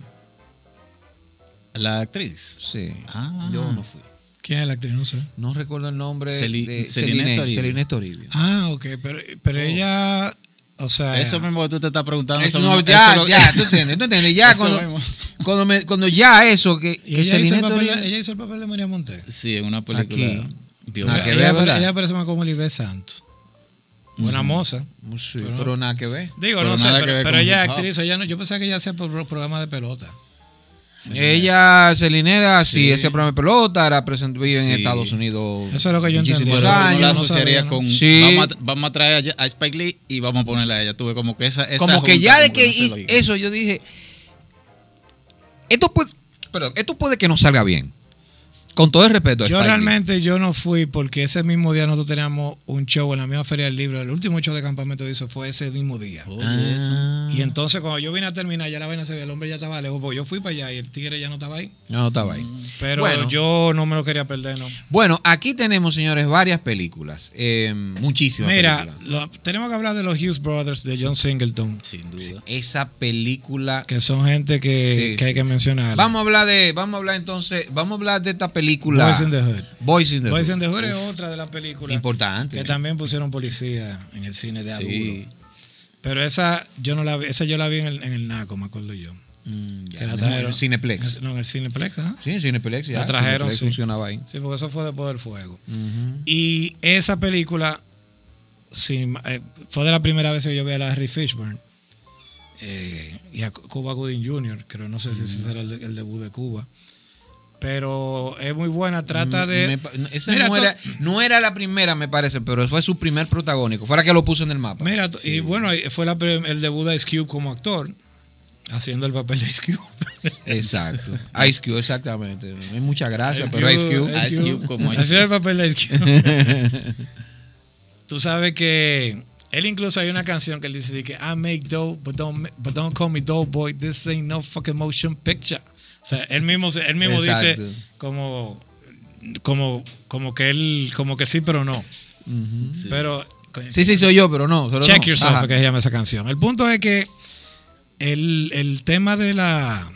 S3: La actriz.
S2: Sí.
S3: Ah.
S2: Yo no fui.
S4: ¿Quién es la actriz? No sé.
S2: No recuerdo el nombre
S3: Celi-
S2: de
S3: Celine
S2: Celine
S3: Toribio.
S2: Celine Toribio.
S4: Ah, ok. Pero, pero ella, o sea...
S3: Eso mismo que tú te estás preguntando.
S2: Eso
S3: eso
S2: no,
S3: mismo-
S2: ya,
S3: eso lo-
S2: ya, tú entiendes, tú entiendes, ya cuando, cuando, me- cuando ya eso, que,
S4: ella, hizo el papel, de- ella hizo el papel de María Montes.
S3: Sí, en una película.
S2: Aquí.
S3: biográfica.
S2: Nada que
S4: ella, ella parece más como Libé Santos. Buena moza.
S2: Sí,
S4: Pero-
S2: pero, nada que ver.
S4: Digo,
S3: Pero
S4: no sé, pero, pero ella es actriz. Ella no, yo pensaba que ella hacía programas de pelota.
S2: Ella, Celine era, sí,
S3: Sí.
S2: ese programa de pelota, era presente, vive en. Estados Unidos.
S4: Eso es lo que yo entendí.
S3: Pero
S2: años.
S3: la
S4: no
S3: con.
S2: Sí.
S3: Vamos, a, vamos a traer a, Spike Lee y vamos a ponerla a ella. Tuve como que esa. esa
S2: como que ya de que eso yo dije, esto puede, perdón, esto puede que no salga bien. Con todo el respeto.
S4: Yo
S2: Spike Lee.
S4: realmente yo no fui porque ese mismo día nosotros teníamos un show en la misma feria del libro. El último show de campamento que hizo fue ese mismo día.
S2: Ah,
S4: Y entonces cuando yo vine a terminar, ya la vaina se veía, el hombre ya estaba lejos. Pues yo fui para allá y el tigre ya no estaba ahí.
S2: no estaba ahí.
S4: Pero
S2: Bueno.
S4: yo no me lo quería perder, ¿no?
S2: Bueno, aquí tenemos, señores, varias películas. eh, muchísimas
S4: Mira,
S2: películas.
S4: lo- tenemos que hablar de los Hughes Brothers de John Singleton,
S3: Sin duda.
S2: Esa película.
S4: que son gente que,
S2: Sí,
S4: que hay que
S2: sí.
S4: mencionar.
S2: Vamos a hablar de, vamos a hablar entonces, vamos a hablar de esta película.
S4: Boys in the Hood.
S2: Boys in the
S4: Boys
S2: Hood.
S4: in the Hood es otra de las películas
S2: Importante.
S4: que también pusieron policía en el cine de adulto.
S3: Sí.
S4: Pero esa yo no la vi, esa yo la vi en el, en el Naco, me acuerdo yo.
S2: Mm, ya,
S4: Que la
S2: en
S4: trajeron.
S2: el Cineplex.
S4: No, en el Cineplex, ajá.
S2: Sí, en Cineplex. Ya,
S4: La trajeron,
S2: Cineplex
S4: sí.
S2: funcionaba ahí.
S4: Sí, porque eso fue después del fuego. Y esa película sí, eh, fue de la primera vez que yo vi a Larry Fishburne. eh, y a Cuba Gooding Jr., creo, no sé si ese será el debut de Cuba. Pero es muy buena, trata de...
S2: Me pa- esa
S4: Mira,
S2: no, era, no era la primera, me parece, pero fue su primer protagónico. Fuera que lo puso en el mapa.
S4: Mira, y bueno, fue la el debut de Ice Cube como actor, haciendo el papel de Ice Cube.
S2: Exacto. Ice Cube, exactamente. No hay mucha gracia, pero Ice Cube.
S4: Cube,
S3: Ice Cube como Ice
S4: Haciendo el papel de Ice Cube. Tú sabes que él incluso hay una canción que él dice de que I make dough, but don't, but don't call me dough boy. This ain't no fucking motion picture. O sea, él mismo, se- él mismo dice como, como, como que él, como que sí, pero no.
S3: Sí.
S4: Pero
S2: Sí, sí, soy yo, pero no. solo
S4: Check
S2: no.
S4: Yourself,
S2: Ajá.
S4: es que se llama esa canción. El punto es que el, el tema de la,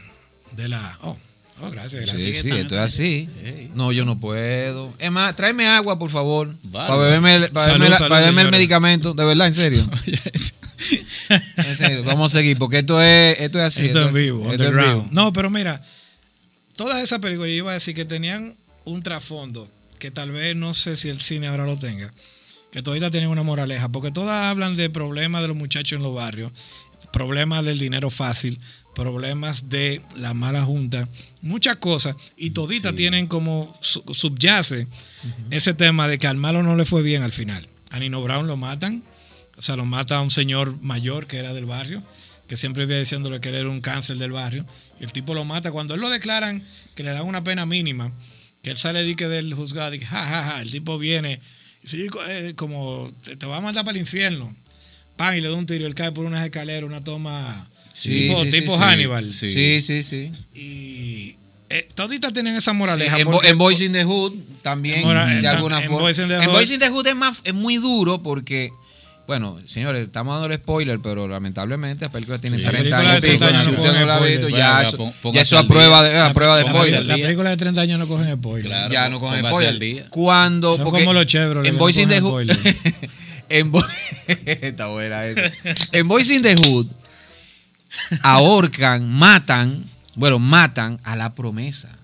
S4: de la, oh, oh, gracias, gracias.
S2: Sí, sí, esto es así. No, yo no puedo. Es más, tráeme agua, por favor.
S3: Vale.
S2: Para beberme, el- para
S4: Salud,
S2: beberme la-
S4: salud,
S2: para beberme el medicamento. De verdad, en serio. En serio, vamos a seguir, porque esto es, esto es así.
S4: Esto en
S2: es-
S4: vivo,
S2: esto es vivo.
S4: No, pero mira, todas esas películas, yo iba a decir que tenían un trasfondo que tal vez no sé si el cine ahora lo tenga, que todavía tienen una moraleja, porque todas hablan de problemas de los muchachos en los barrios, problemas del dinero fácil, problemas de la mala junta, muchas cosas, y toditas tienen como su- subyace ese tema de que al malo no le fue bien al final. A Nino Brown lo matan, o sea, lo mata a un señor mayor que era del barrio, que siempre iba diciéndole que él era un cáncer del barrio, y el tipo lo mata. Cuando él lo declaran, que le dan una pena mínima, que él sale dique del juzgado, y ja, ja, ja, el tipo viene, y dice, "Chico, eh, como te, te va a mandar para el infierno. Pan, y le da un tiro, él cae por unas escaleras, una toma
S2: Sí,
S4: tipo,
S2: sí, sí,
S4: tipo
S2: sí.
S4: Hannibal.
S3: Sí.
S2: Sí, sí, sí.
S4: Y eh, toditas tienen esa
S2: Sí,
S4: moraleja.
S2: en,
S4: porque-
S2: en Boys in the Hood también,
S4: En Mora-
S2: de
S4: en-
S2: alguna
S4: en
S2: forma.
S4: Boys in the
S2: en
S4: Hood-
S2: Boys in the Hood es, más, es muy duro porque, bueno, señores, estamos dando el spoiler, pero lamentablemente las películas tienen
S3: Sí.
S2: 30
S4: La película
S2: años
S4: de
S2: y pico.
S4: 30
S2: Si
S4: años
S2: usted
S4: no
S2: la ha visto, ya eso, ya eso a prueba de,
S3: día.
S2: a prueba de
S4: la,
S2: spoiler.
S4: la película de 30 años no cogen spoiler.
S3: Claro.
S2: ya no cogen spoiler.
S3: al día.
S2: Cuando,
S4: Son
S2: porque
S4: como los Chevrolet,
S2: en
S4: no
S2: in the Hood, en está buena esa. En Boys in the Hood ahorcan, matan, bueno, matan a la promesa.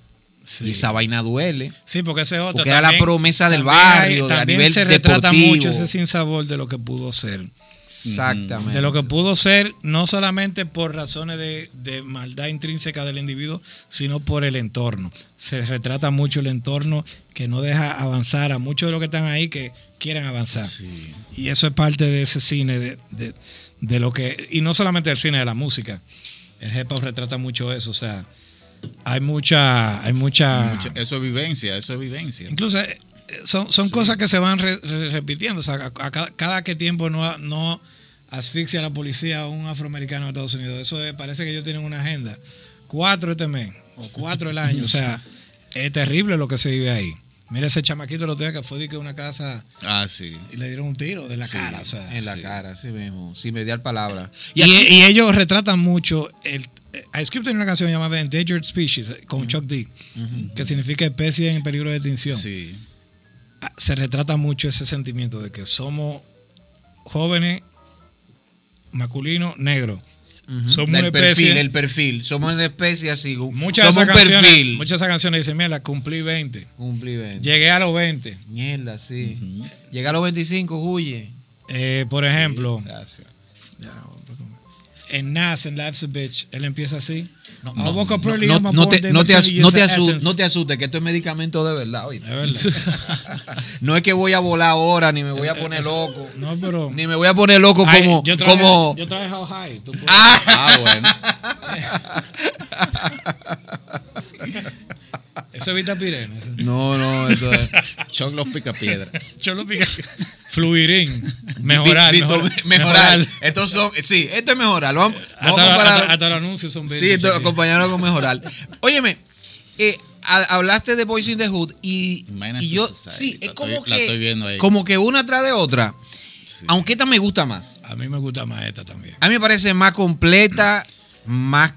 S4: Sí.
S2: Y esa vaina duele.
S4: Sí, porque ese es otro.
S2: Porque era la promesa del
S4: hay-
S2: barrio, de- a
S4: también
S2: nivel
S4: se retrata
S2: deportivo.
S4: mucho ese sinsabor de lo que pudo ser.
S2: Exactamente.
S4: De lo que pudo ser, no solamente por razones de, de maldad intrínseca del individuo, sino por el entorno. Se retrata mucho el entorno que no deja avanzar a muchos de los que están ahí que quieren avanzar. Y eso es parte de ese cine, de, de- de lo que. Y no solamente del cine, de la música. El hip hop retrata mucho eso. O sea, hay mucha. Hay mucha.
S3: Mucha- eso es vivencia, eso es vivencia.
S4: Incluso eh, son, son cosas que se van re- re- repitiendo. O sea, a, a cada, cada que tiempo no, no asfixia a la policía a un afroamericano de Estados Unidos. Eso es- parece que ellos tienen una agenda. Cuatro este mes o cuatro el año. O sea, es terrible lo que se vive ahí. Mira ese chamaquito el otro día que fue de que una casa
S3: Ah, sí.
S4: y le dieron un tiro de la
S3: Sí,
S4: cara. O sea,
S2: En la
S3: Sí.
S2: cara, así mismo, sin mediar palabra.
S4: y, y ellos retratan mucho. El, Ice Cube una canción llamada Endangered Species eh, con Chuck D, que significa especie en peligro de extinción.
S3: Sí.
S4: Ah, se retrata mucho ese sentimiento de que somos jóvenes, masculinos, negros. Somos
S2: el
S4: una
S2: perfil,
S4: especie.
S2: el perfil. Somos una especie así.
S4: muchas de esas canciones,
S2: perfil.
S4: muchas de esas canciones dicen, mira, cumplí 20.
S2: Cumplí 20.
S4: Llegué a los 20.
S2: Mierda, sí. Llega a los 25, huye.
S4: Eh, por ejemplo,
S2: Gracias.
S4: En Nas, en Life's a Bitch, él empieza así.
S2: No, no, no, no, no te, no, te,
S4: you
S2: asu-
S4: use
S2: no, te
S4: the
S2: asu-
S4: essence.
S2: no te asustes, que esto es medicamento de verdad. oíste.
S4: Es verdad.
S2: no es que voy a volar ahora, ni me voy a poner loco.
S4: No, pero.
S2: Ni me voy a poner loco
S4: Ay,
S2: como.
S4: yo traje,
S2: como
S4: yo traje How High. tú puedes-
S3: Ah, bueno.
S4: Eso evita pirena.
S2: No, no, eso es.
S3: Choc los pica piedra.
S4: Cholo pica. Fluirín. Mejorar. Mejorar,
S2: mejorar. Estos son. Sí, esto es mejorar. Vamos, vamos a
S4: Hasta,
S2: comparar.
S4: hasta- hasta los anuncios son
S2: Sí,
S4: 20,
S2: esto, acompañarlo con mejorar. Óyeme, eh, ha- hablaste de Boys in the Hood y, y
S3: to
S2: yo,
S3: Society,
S2: sí, es
S3: la
S2: como
S3: estoy- la
S2: que,
S3: estoy viendo ahí.
S2: como que una tras de otra.
S3: Sí.
S2: Aunque esta me gusta más.
S4: A mí me gusta más esta también.
S2: A mí me parece más completa, más,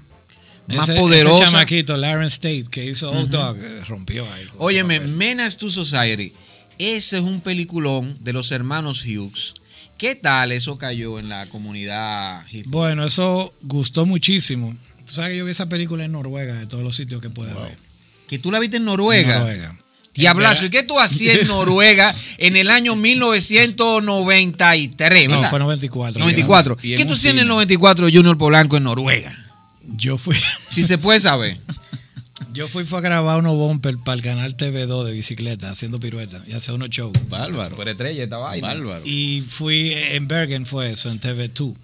S2: más
S4: Ese-
S2: poderosa.
S4: Ese chamaquito, Laren State, que hizo Old Dog, eh, rompió ahí.
S2: Óyeme. Menace to Society. Ese es un peliculón de los hermanos Hughes. ¿Qué tal eso cayó en la comunidad hip hop?
S4: Bueno, eso gustó muchísimo. Tú sabes que yo vi esa película en Noruega, de todos los sitios que puede haber.
S2: Que tú la viste en Noruega.
S4: En Noruega.
S2: Diablazo, ¿y qué tú hacías en Noruega en el año 1993?
S4: No,
S2: ¿verdad?
S4: fue 94.
S2: 94.
S3: Y en
S2: ¿Qué tú hacías en el
S3: cine.
S2: 94 Junior Polanco en Noruega?
S4: Yo fui,
S2: Si se puede saber.
S4: yo fui fue a grabar unos bumpers para el canal TV2 de bicicleta, haciendo piruetas y hacer unos shows.
S3: Bárbaro.
S2: Por estrella esta vaina.
S3: Bárbaro.
S4: Y fui en Bergen, fue eso, en TV2.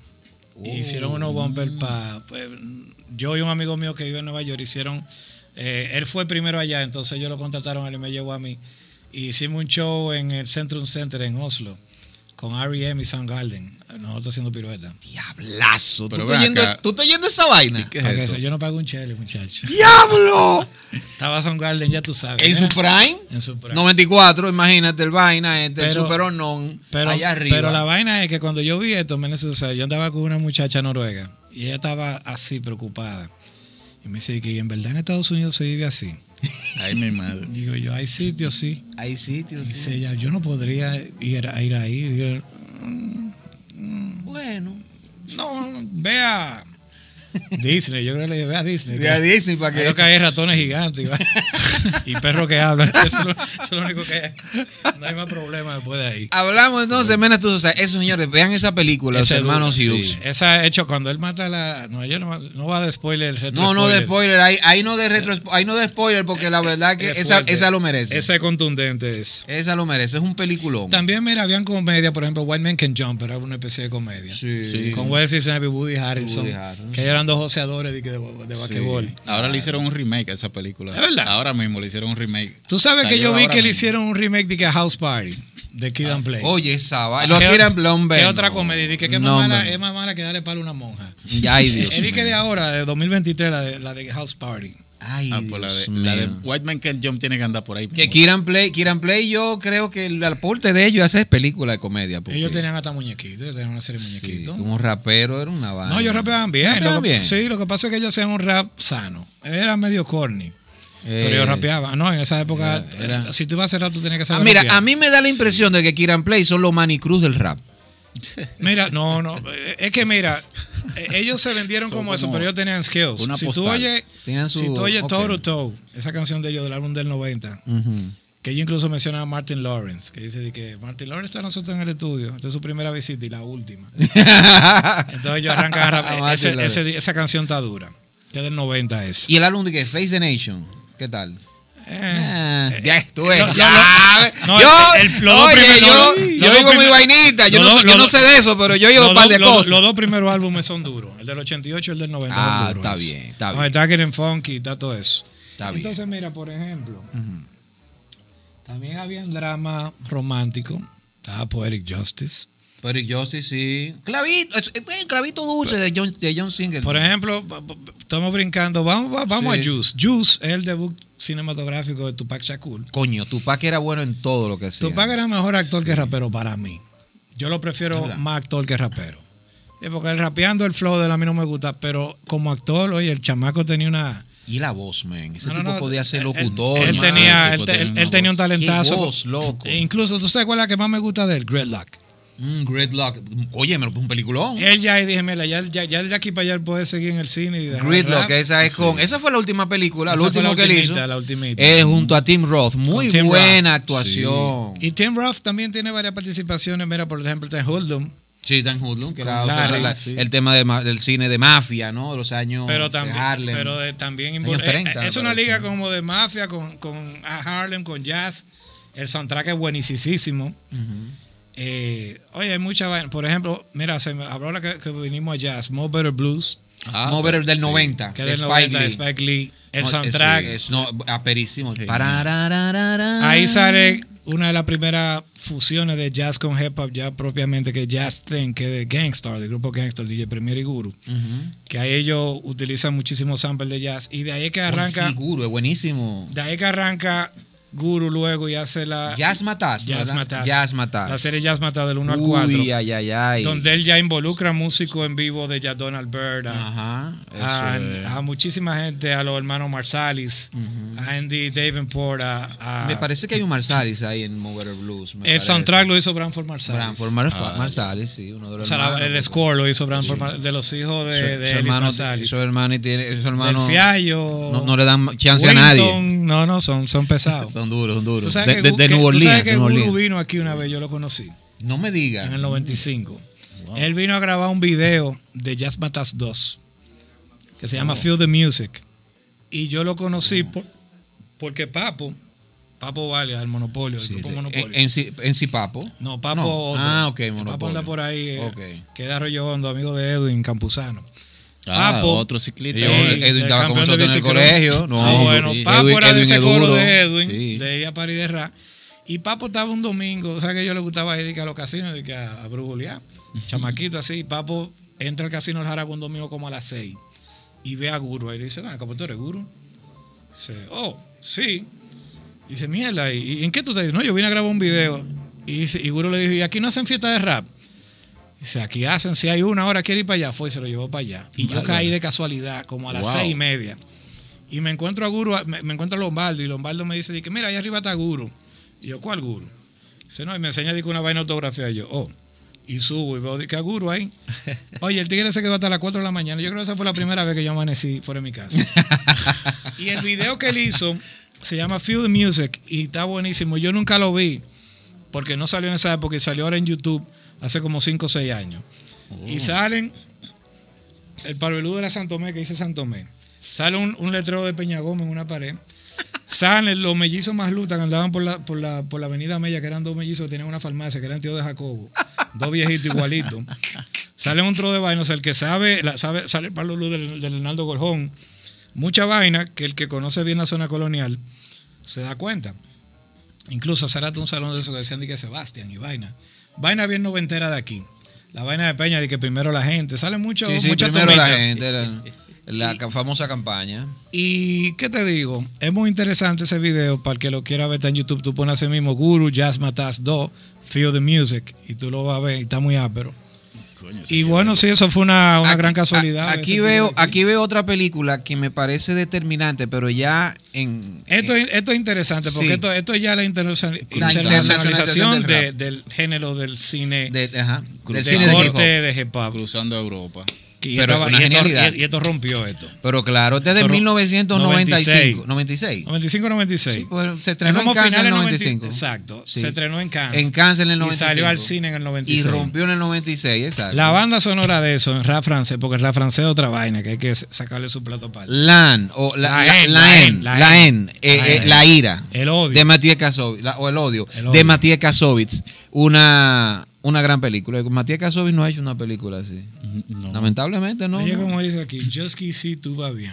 S2: Oh.
S4: Hicieron unos bumpers para. yo y un amigo mío que vive en Nueva York hicieron. eh, él fue primero allá, entonces ellos lo contrataron, él me llevó a mí. Y hicimos un show en el Centrum Center en Oslo con R.E.M. y Soundgarden. Nosotros haciendo piruetas.
S2: Diablazo. ¿Tú
S3: Pero
S2: estás yendo, tú estás yendo a esa vaina?
S3: ¿Qué es
S4: Para se- yo no pago un chele, muchacho.
S2: ¡Diablo!
S4: Estaba Soundgarden, ya tú sabes.
S2: En su
S4: ¿eh?
S2: prime.
S4: En su prime.
S2: 94, imagínate el vaina, este, el
S4: Pero-
S2: super non,
S4: Pero,
S2: allá arriba.
S4: pero la vaina es que cuando yo vi esto, me sucede, yo andaba con una muchacha noruega y ella estaba así preocupada. Y me dice que en verdad en Estados Unidos se vive así.
S3: Ay, mi madre.
S4: Digo yo, hay sitios sí.
S2: Hay sitios. sí.
S4: Dice ella, yo no podría ir, a ir ahí. Digo,
S2: Bueno.
S4: no, vea Disney, yo creo que le ve a Disney.
S2: Ve a Disney para que-
S4: Creo que hay ratones gigantes y, perros que hablan. Eso es, lo, eso es lo único que hay. No hay más problema después de ahí.
S2: Hablamos entonces, menos tú, o sea, esos señores, vean esa película,
S4: Ese
S2: los hermanos
S4: duro,
S2: Hughes.
S4: sí. Esa hecho cuando él mata a la. No, yo no, no va de spoiler. el retro
S2: No, no de spoiler, ahí, ahí no de retro, ahí no de spoiler, porque la verdad que
S4: Es
S2: esa, esa lo merece.
S4: Ese es contundente es.
S2: Esa lo merece, es un peliculón.
S4: También, mira, habían comedia, por ejemplo, White Man Can Jump, era una especie de comedia.
S2: Sí.
S3: Sí.
S4: Con Wesley Snipes y Woody Harrelson.
S2: Woody Harrelson.
S4: Que eran dos joseadores de, de, de basquetbol.
S3: Ahora le hicieron un remake a esa película.
S4: ¿Es verdad?
S3: Ahora mismo le hicieron un remake.
S4: Tú sabes que
S3: Salió
S4: yo vi que le
S3: mismo.
S4: hicieron un remake de que House Party, de Kid and Play.
S2: Oye, esa vaina. Los
S4: ¿Qué-
S2: tiran.
S4: ¿Qué otra comedia? Dije que es
S2: No,
S4: más mala, es más mala que darle palo a una monja.
S2: Ay, Dios
S4: Es de que de ahora, de 2023, la de, la de House Party.
S2: Ay,
S3: Ah, pues la de, la de. White Man Can't Jump tiene que andar por ahí.
S2: Que Kiran Play, Kiran Play, yo creo que el aporte de ellos es hacer película de comedia. porque-
S4: Ellos tenían hasta muñequitos, ellos tenían una serie de
S2: sí,
S4: muñequitos.
S2: como rapero era una vaina.
S4: No, ellos rapeaban bien.
S2: Rapeaban
S4: Lo que-
S2: bien.
S4: Sí, lo que pasa es que ellos hacían un rap sano. Era medio corny. Pero
S2: Eh,
S4: ellos rapeaban. No, en esa época,
S2: Era- era-
S4: eh, si tú ibas a hacer rap, tú tenías que
S2: Ah,
S4: saber
S2: mira,
S4: rapear.
S2: a mí me da la impresión de que Kiran Play son los Manny Cruz del rap.
S4: Mira, no, no. eh, Es que mira, eh, ellos se vendieron como, eso, pero ellos tenían skills.
S3: una
S4: si tú oyes,
S2: su-
S4: si tú oyes
S2: ok.
S4: Toe to Toe, esa canción de ellos del álbum del 90, que ellos incluso mencionan a Martin Lawrence, que dice que Martin Lawrence está nosotros en el estudio. Esta es su primera visita y la última. Entonces ellos arrancan a Ese-
S2: Lawrence.
S4: ese- esa canción está dura. Que es del 90 es.
S2: y el álbum de que Face the Nation, ¿qué tal? Ah,
S4: Eh,
S2: ya estuve.
S4: lo- lo-
S2: ya,
S4: no,
S2: yo,
S4: el-
S2: oye, yo, yo digo mi vainita. Yo, no, sé- yo
S4: los
S2: no sé de eso, pero yo digo un par de cosas.
S4: Los dos primeros álbumes son duros. El del 88 y el del 90.
S2: Ah,
S4: son duros.
S2: está bien, está bien.
S4: Tucker and Funky, está todo eso.
S2: Está bien.
S4: Entonces, mira, por ejemplo, también había un drama romántico. Estaba Poetic Justice.
S2: Pero yo sí. Clavito, es, clavito dulce de John, de John Singer.
S4: Por ejemplo, estamos brincando. Vamos, va- vamos
S2: Sí.
S4: a Juice. Juice es el debut cinematográfico de Tupac Shakur.
S2: Coño, Tupac era bueno en todo lo que hacía.
S4: Tupac era mejor actor que rapero para mí. Yo lo prefiero más actor que rapero. Sí, porque el rapeando el flow de él a mí no me gusta, pero como actor, oye, el chamaco tenía una...
S2: Y la voz, man. Ese
S4: No,
S2: tipo
S4: no,
S2: podía ser locutor.
S4: Él, tenía, él,
S3: tenía
S4: él-
S3: una
S4: él tenía un talentazo.
S2: Voz, loco.
S4: E incluso, ¿tú sabes cuál es la que más me gusta de él? Gridlock.
S2: Mm, Gridlock. Oye, me lo un peliculón.
S4: Él ya, y dije, mira, ya, ya, ya de aquí para allá puede seguir en el cine y
S2: Gridlock,
S4: rap.
S2: esa es con. Esa fue la última película,
S4: Esa
S2: lo
S4: fue la
S2: último que él hizo.
S4: ultimita, la ultimita.
S2: Él junto a Tim Roth. Muy
S4: Tim
S2: buena
S4: Roth.
S2: actuación.
S4: Y Tim Roth también tiene varias participaciones. Mira, por ejemplo, está en Hold'em.
S2: Sí, Dan Hoodlum, que
S4: Con
S2: era
S4: Larry,
S2: la-
S4: sí.
S2: el tema de del cine de mafia, ¿no? De los años
S4: Pero
S2: de
S4: también,
S2: Harlem.
S4: pero de- también
S2: Años
S4: invol- eh,
S2: 30,
S4: eh, es una liga como de mafia con, con a Harlem, con jazz. El soundtrack es buenísimo. Eh, oye, hay mucha vaina. Por ejemplo, mira, se me habló la que, que vinimos a jazz, More Better Blues,
S3: Ah,
S2: More Better del
S3: sí.
S2: 90.
S4: que del
S2: Spike
S4: 90 de
S2: Lee.
S4: Spike Lee. El soundtrack.
S2: sí, es, no, aperísimo.
S3: Sí.
S4: Ahí sale una de las primeras fusiones de jazz con hip hop, ya propiamente, que es Jazz Thing, que es de Gangstar, del grupo Gangstar, DJ Premier y Guru. Que ahí ellos utilizan muchísimos samples de jazz. Y de ahí es que arranca.
S2: Seguro, es buenísimo.
S4: De ahí que arranca Guru luego y hace la.
S2: Jazz Matas.
S4: Jazz. Matas.
S2: Jazz Matas.
S4: La serie Jazz Matas del 1 al 4.
S2: Uy, ay, ay, ay.
S4: Donde él ya involucra músicos en vivo de Jadon Alberta.
S2: Ajá.
S4: A, a muchísima gente, a los hermanos Marsalis, a Andy Davenport, a, a-
S2: Me parece que hay un Marsalis ahí en Better Blues. me
S4: el
S2: parece.
S4: soundtrack lo hizo Branford Marsalis.
S2: Branford Marfa-
S3: Ah,
S2: Marsalis, sí, uno de los
S4: O sea, el score lo hizo Branford Mar- de los hijos de,
S2: Su-
S4: de
S2: su hermano,
S4: Marsalis.
S2: su hermano y tiene, su
S4: Del
S2: hermano
S4: Fiallo.
S2: no, no le dan chance a nadie.
S4: Winton son, no, no, son, son pesados.
S2: Son duros, son duros. De,
S4: que,
S2: de- de
S4: tú
S2: Orleans.
S4: sabes que Guru vino aquí una vez, yo lo conocí,
S2: No me digas.
S4: en el 95. Él vino a grabar un video de Jazz Matas 2, que se
S2: Oh.
S4: llama Feel the Music. Y yo lo conocí por- porque Papo, Papo Valia, del Monopolio, del
S2: Sí,
S4: grupo Monopolio.
S2: en, en, Si- en Cipapo.
S4: no, Papo
S2: No.
S4: otro.
S2: Ah, ok,
S4: El Papo
S2: Monopolio.
S4: anda por ahí, eh,
S2: Ok.
S4: que es de Arroyo Hondo, amigo de Edwin Campuzano.
S3: Ah,
S4: Papo.
S3: otro ciclista.
S2: Yo,
S4: Sí,
S2: Edwin estaba con nosotros en el colegio. No,
S4: Ah, bueno,
S3: sí.
S4: Papo
S2: Edwin-
S4: era de ese
S2: es
S4: coro de Edwin,
S3: Sí.
S4: de ella París de Ra. Y Papo estaba un domingo, o sea que a ellos les gustaba ir a los casinos, que a, a brujulear. Chamaquito así, y Papo entra al casino del Jaraca un domingo como a las 6 y ve a Guru. Ahí le dice, ah, ¿cómo tú eres Guru? Dice, oh, sí. Dice, mierda, ¿y y en qué tú estás? No, yo vine a grabar un video. Y, dice, y Guru le dijo, ¿y aquí no hacen fiesta de rap? Dice, aquí hacen, si hay una ahora, quiere ir para allá. Fue y se lo llevó para allá. Y yo caí de casualidad, como a las
S3: Wow.
S4: seis y media. Y me encuentro a Guru, me, me encuentro a Lombardo, y Lombardo me dice, mira, ahí arriba está Guru. Y yo, ¿cuál Guru? Dice, no, y me enseña di que una vaina autografía. Y yo, oh. Y subo y veo que a Guru ahí. Oye, el tigre se quedó hasta las 4 de la mañana. Yo creo que esa fue la primera vez que yo amanecí fuera de mi casa. y el video que él hizo se llama Feel the Music y está buenísimo. Yo nunca lo vi porque no salió en esa época y salió ahora en YouTube hace como 5 o 6 años. Y salen el parvelú de la Santomé que dice Santomé. Sale un, un letrero de Peña Gómez en una pared. Salen los mellizos más lutas que andaban por la, por, la, por la avenida Mella, que eran dos mellizos que tenían una farmacia, que eran tíos de Jacobo. Dos viejitos igualitos. Sale un tro de vainas, el que sabe, la- sabe sale el parvelú del, del Hernando Goljón. Mucha vaina que el que conoce bien la zona colonial se da cuenta. Incluso Zárate un salón de eso que decían de que Sebastián y vaina. Vaina bien noventera de aquí. La vaina de Peña de que primero la gente. Sale mucho,
S2: Sí, sí,
S4: mucha
S2: primero la gente. La, famosa campaña.
S4: Y qué te digo, es muy interesante ese video para el que lo quiera ver está en YouTube. Tú pones ese mismo Guru Jazz Matas 2, Feel the Music, y tú lo vas a ver, y está muy ápero. Y bueno, sí, eso fue una, una
S2: Aquí-
S4: gran casualidad.
S2: a- Aquí veo, aquí veo otra película que me parece determinante, pero ya en.
S4: Esto,
S2: en-
S4: esto es interesante porque
S2: Sí.
S4: esto, esto es ya la internacional-
S2: La
S4: internacionalización
S2: del
S4: de-
S2: rap.
S4: del género del cine,
S2: de, ajá, del
S4: de
S2: cine de hip hop.
S4: corte de hip hop.
S3: Cruzando Europa.
S4: Y,
S2: Pero
S4: estaba-
S2: una
S4: y esto, y- y esto rompió esto.
S2: Pero claro, este es de
S4: Esto ro-
S2: 1995. 96.
S4: 95-96.
S2: Sí, pues, se
S4: Es
S2: estrenó en Kansas en el
S4: 95.
S2: 95.
S4: Exacto.
S2: Sí.
S4: Se estrenó en Kansas.
S2: En Kansas en el
S4: Y
S2: 95.
S4: salió al cine en el
S2: Y
S4: 96.
S2: rompió en el 96, exacto.
S4: La banda sonora de eso en rap francés, porque el rap francés es otra vaina que hay que sacarle su plato aparte.
S2: LAN, o la,
S4: La
S2: la,
S4: en,
S2: la
S4: la
S2: en,
S4: la
S2: la
S4: en.
S2: eh,
S4: La
S2: eh,
S4: en.
S2: la ira.
S4: El odio.
S2: De Matías Kasovitz, o el odio,
S4: El
S2: de
S4: odio.
S2: Matías Kasovitz. Una, una gran película. Matías Kasovitz no ha hecho una película así.
S3: No.
S2: Lamentablemente no.
S4: Oye,
S2: no.
S4: como dice aquí, just si tú va bien.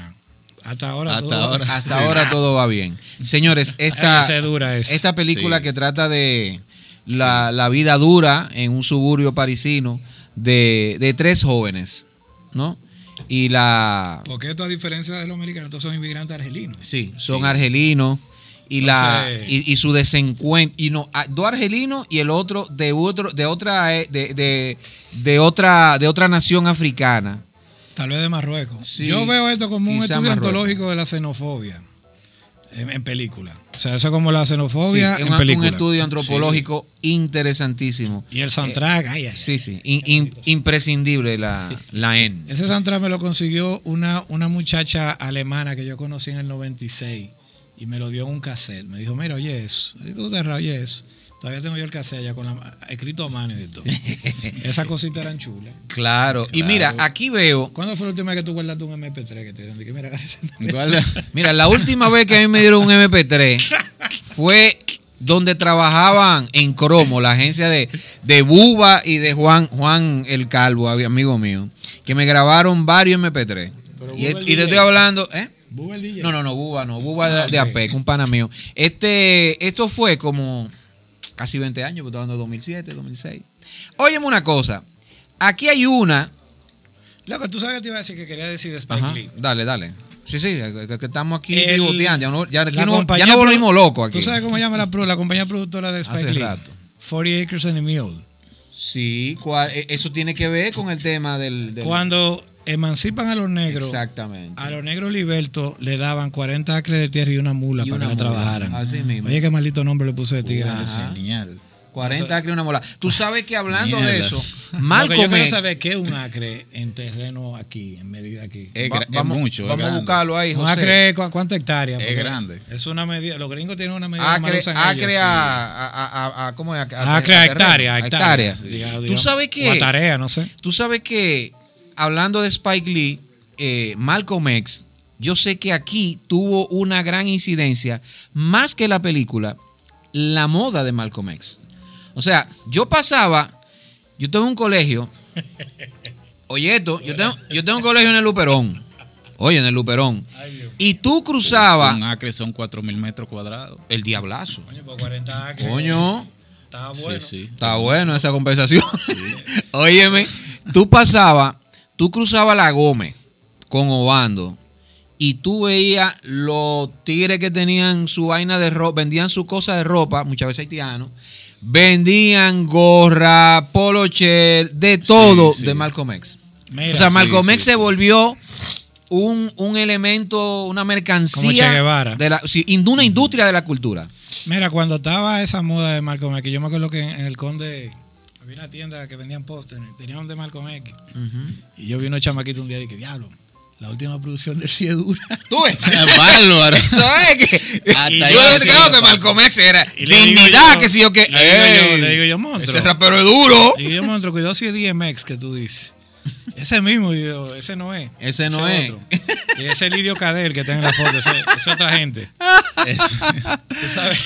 S4: Hasta ahora
S3: Hasta
S4: todo-
S3: ahora.
S2: Hasta ahora todo va bien. Señores, esta, esta película
S3: Sí.
S2: que trata de la, la vida dura en un suburbio parisino de, de tres jóvenes, ¿no? Y la...
S4: Porque esto, a diferencia de los americanos, estos son inmigrantes argelinos.
S2: Sí, son
S3: Sí.
S2: argelinos y la y, y su desencuentro y no dos argelinos y el otro de otro de otra eh, de, de, de otra de otra nación africana.
S4: Tal vez de Marruecos.
S2: Sí,
S4: Yo veo esto como un estudio
S2: Marruecos.
S4: antológico de la xenofobia en, en película. O sea, eso es como la xenofobia
S2: Sí,
S4: en
S2: un, un
S4: película.
S2: estudio antropológico interesantísimo.
S4: Y el soundtrack, ay, ay.
S2: Sí, sí, in- in- imprescindible la, la N.
S4: Ese soundtrack me lo consiguió una, una muchacha alemana que yo conocí en el 96 y me lo dio en un cassette. Me dijo, mira, oye eso. Y tú te oye eso. Todavía tengo yo el cassette ya con la, escrito a mano y de todo. Esas cositas eran chulas.
S2: Claro. Y mira, aquí veo,
S4: ¿Cuándo fue la última vez que tú guardaste un MP3 que te dieron? Dije, mira, agarra ese MP3.
S3: Guarda.
S2: mira, la última vez que a mí me dieron un MP3 fue donde trabajaban en Cromo, la agencia de, de Buba y de Juan, Juan el Calvo, amigo mío, que me grabaron varios MP3.
S4: Pero
S2: Y, y te estoy hablando, ¿eh?
S4: Buba el DJ.
S2: No, no, no, Buba no, Buba de,
S4: Ah,
S2: de
S4: ok.
S2: APEC, un pana mío. Este, esto fue como casi 20 años, porque hablando de 2007, 2006. Óyeme una cosa, aquí hay una,
S4: Loco, tú sabes que te iba a decir que quería decir de Spike
S2: Ajá,
S4: Lee.
S2: dale, dale. Sí, sí, que, que estamos aquí
S4: El-
S2: pivoteando, ya, no, ya, aquí
S4: la
S2: no, ya
S4: compañía
S2: no
S4: produ-
S2: volvimos locos aquí.
S4: ¿Tú sabes cómo llama la, compañía productora de Spike
S2: Hace
S4: Lee?
S2: rato.
S4: 40 Acres and a Mule.
S2: Sí, eh, eso tiene que ver con el tema del... del-
S4: Cuando emancipan a los negros,
S2: Exactamente.
S4: a los negros libertos le daban 40 acres de tierra y una mula
S2: Y
S4: para
S2: una
S4: que la
S2: mula,
S4: trabajaran.
S2: así mismo.
S4: Oye, qué maldito nombre le puse de tigre.
S3: Genial.
S2: 40 acres y una mola. Tú sabes que hablando de eso,
S4: Lo que yo
S2: Malcolm
S4: quiero saber qué es un acre en terreno aquí, en medida aquí.
S3: Es,
S2: Va-
S3: es
S2: vamos
S3: mucho. es
S2: vamos a buscarlo ahí,
S4: Un
S2: José.
S4: acre, ¿cu- ¿cuántas hectáreas?
S3: Es grande.
S4: Es una medida, los gringos tienen una medida que
S2: Acre, acre a, a, a, a- a- ¿cómo es? A,
S4: Acre a hectárea,
S2: a
S4: hectárea.
S2: hectárea.
S4: Sí,
S2: Tú sabes
S4: O a
S2: que,
S4: tarea, no sé.
S2: tú sabes que, hablando de Spike Lee, eh, Malcolm X, yo sé que aquí tuvo una gran incidencia, más que la película, la moda de Malcolm X. O sea, yo pasaba, yo tengo un colegio, oye esto, yo tengo, yo tengo un colegio en el Luperón, oye, en el Luperón, y tú cruzabas
S3: Un acre son 4 mil metros cuadrados.
S2: el diablazo.
S4: Coño, por 40 acres.
S2: Coño.
S4: Está bueno.
S3: Sí, sí.
S2: Está bueno esa conversación. Óyeme, tú pasabas, tú cruzabas la Gómez con Obando y tú veías los tigres que tenían su vaina de ropa, vendían su cosa de ropa, muchas veces haitianos, vendían gorra, poloche, de todo
S3: sí.
S2: de Malcolm X.
S4: Mira,
S2: o sea, Malcolm
S3: sí,
S2: X
S3: sí.
S2: se volvió un, un elemento, una mercancía.
S4: Como Che Guevara.
S2: De la, una industria de la cultura.
S4: Mira, cuando estaba esa moda de Malcolm X, yo me acuerdo que en el Conde había una tienda que vendían pósteres, tenían de Malcolm X. Y yo vi unos chamaquitos un día y dije, diablo, la última producción de Riedura.
S2: ¿Tú ves?
S3: Bárbaro.
S2: Eso es que.
S3: Hasta
S2: yo
S3: sí
S2: creo
S3: lo
S2: que
S3: pasa.
S2: Malcolm X era
S4: le digo
S2: dignidad, que sí yo que.
S4: le digo yo- le digo monstruo.
S2: Ese rapero es duro.
S4: Y yo, monstruo, cuidado si es DMX que tú dices. Ese mismo, yo, ese no es.
S2: Ese no es.
S4: otro. Y ese es el Lidio Cadel que está en la foto, ese, ese es otra gente.
S3: Es-
S4: Tú sabes.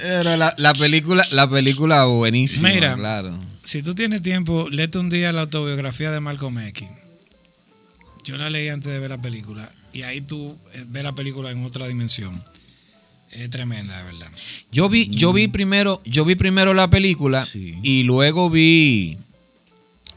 S2: Pero la, la película, la película buenísima,
S4: Mira.
S2: claro.
S4: Si tú tienes tiempo, léete un día la autobiografía de Malcolm X. Yo la leí antes de ver la película. Y ahí tú eh, ves la película en otra dimensión. Es tremenda, de verdad.
S2: Yo vi, yo vi primero, yo vi primero la película
S3: Sí.
S2: y luego vi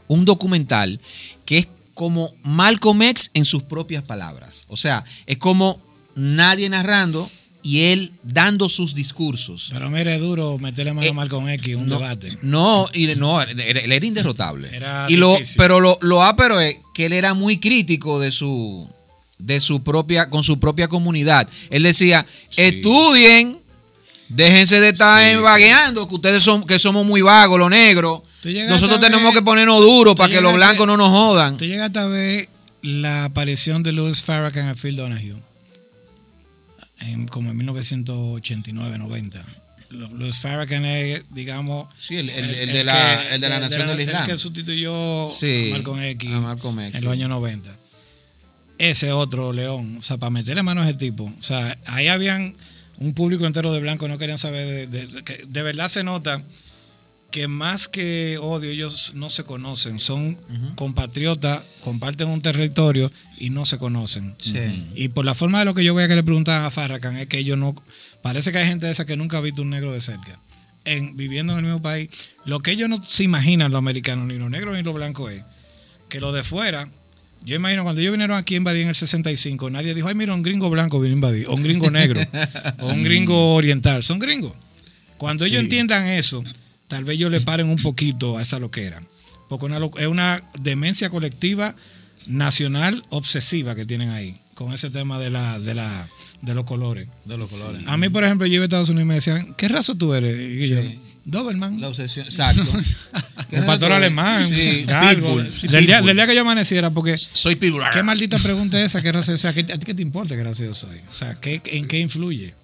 S2: un documental que es como Malcolm X en sus propias palabras. O sea, es como nadie narrando y él dando sus discursos.
S4: Pero mira, es duro meterle mano
S2: Eh,
S4: a Malcolm X un
S2: no,
S4: debate.
S2: No, y no, él era, inderrotable.
S4: Era
S2: y lo, pero lo, lo ápero es que él era muy crítico de su, de su propia, con su propia comunidad. Él decía,
S3: Sí.
S2: estudien, déjense de estar
S3: Sí,
S2: vagueando, que ustedes son, que somos muy vagos, los negros. Nosotros tenemos
S4: ver-
S2: que ponernos duros para que los blancos no nos jodan.
S4: Tú llegaste a ver la aparición de Louis Farrakhan a Phil Donahue. En, como en 1989-90. Louis Farrakhan es, digamos.
S2: Sí, el- el- el de la- el de la Nación del Islam.
S4: El que sustituyó
S2: Sí,
S4: a Malcolm X
S2: a Malcolm X,
S4: en
S2: sí.
S4: los años 90. Ese otro león, o sea, para meterle mano a ese tipo. O sea, ahí habían un público entero de blancos, no querían saber. De, de- de verdad se nota que más que odio, ellos no se conocen. Son compatriotas, comparten un territorio y no se conocen.
S2: Sí.
S4: Y por la forma de lo que yo veía que le preguntaban a Farrakhan es que ellos no. Parece que hay gente de esa que nunca ha visto un negro de cerca. En, viviendo en el mismo país, lo que ellos no se imaginan, los americanos, ni los negros ni los blancos, es que lo de fuera. Yo imagino cuando ellos vinieron aquí a invadir en el 65, nadie dijo, ay, mira, un gringo blanco vino a invadir, o un gringo negro, o un gringo oriental. Son gringos. Cuando ellos entiendan eso, tal vez ellos le paren un poquito a esa loquera. Porque una es una demencia colectiva nacional obsesiva que tienen ahí, con ese tema de, la, de, la, de los colores.
S2: De los colores.
S4: A mí, por ejemplo, yo iba a Estados Unidos y me decían, ¿qué raza tú eres? Y yo, Doberman.
S2: La obsesión, exacto.
S4: Un pastor alemán,
S2: Sí,
S4: galgo.
S2: pitbull, sí,
S4: del, día,
S2: pitbull.
S4: del día que yo amaneciera, porque
S2: Soy pitbull.
S4: qué maldita pregunta es esa, qué raza, o sea, ¿qué- ¿a ti qué te importa qué raza yo soy? O sea, ¿qué, ¿en qué influye?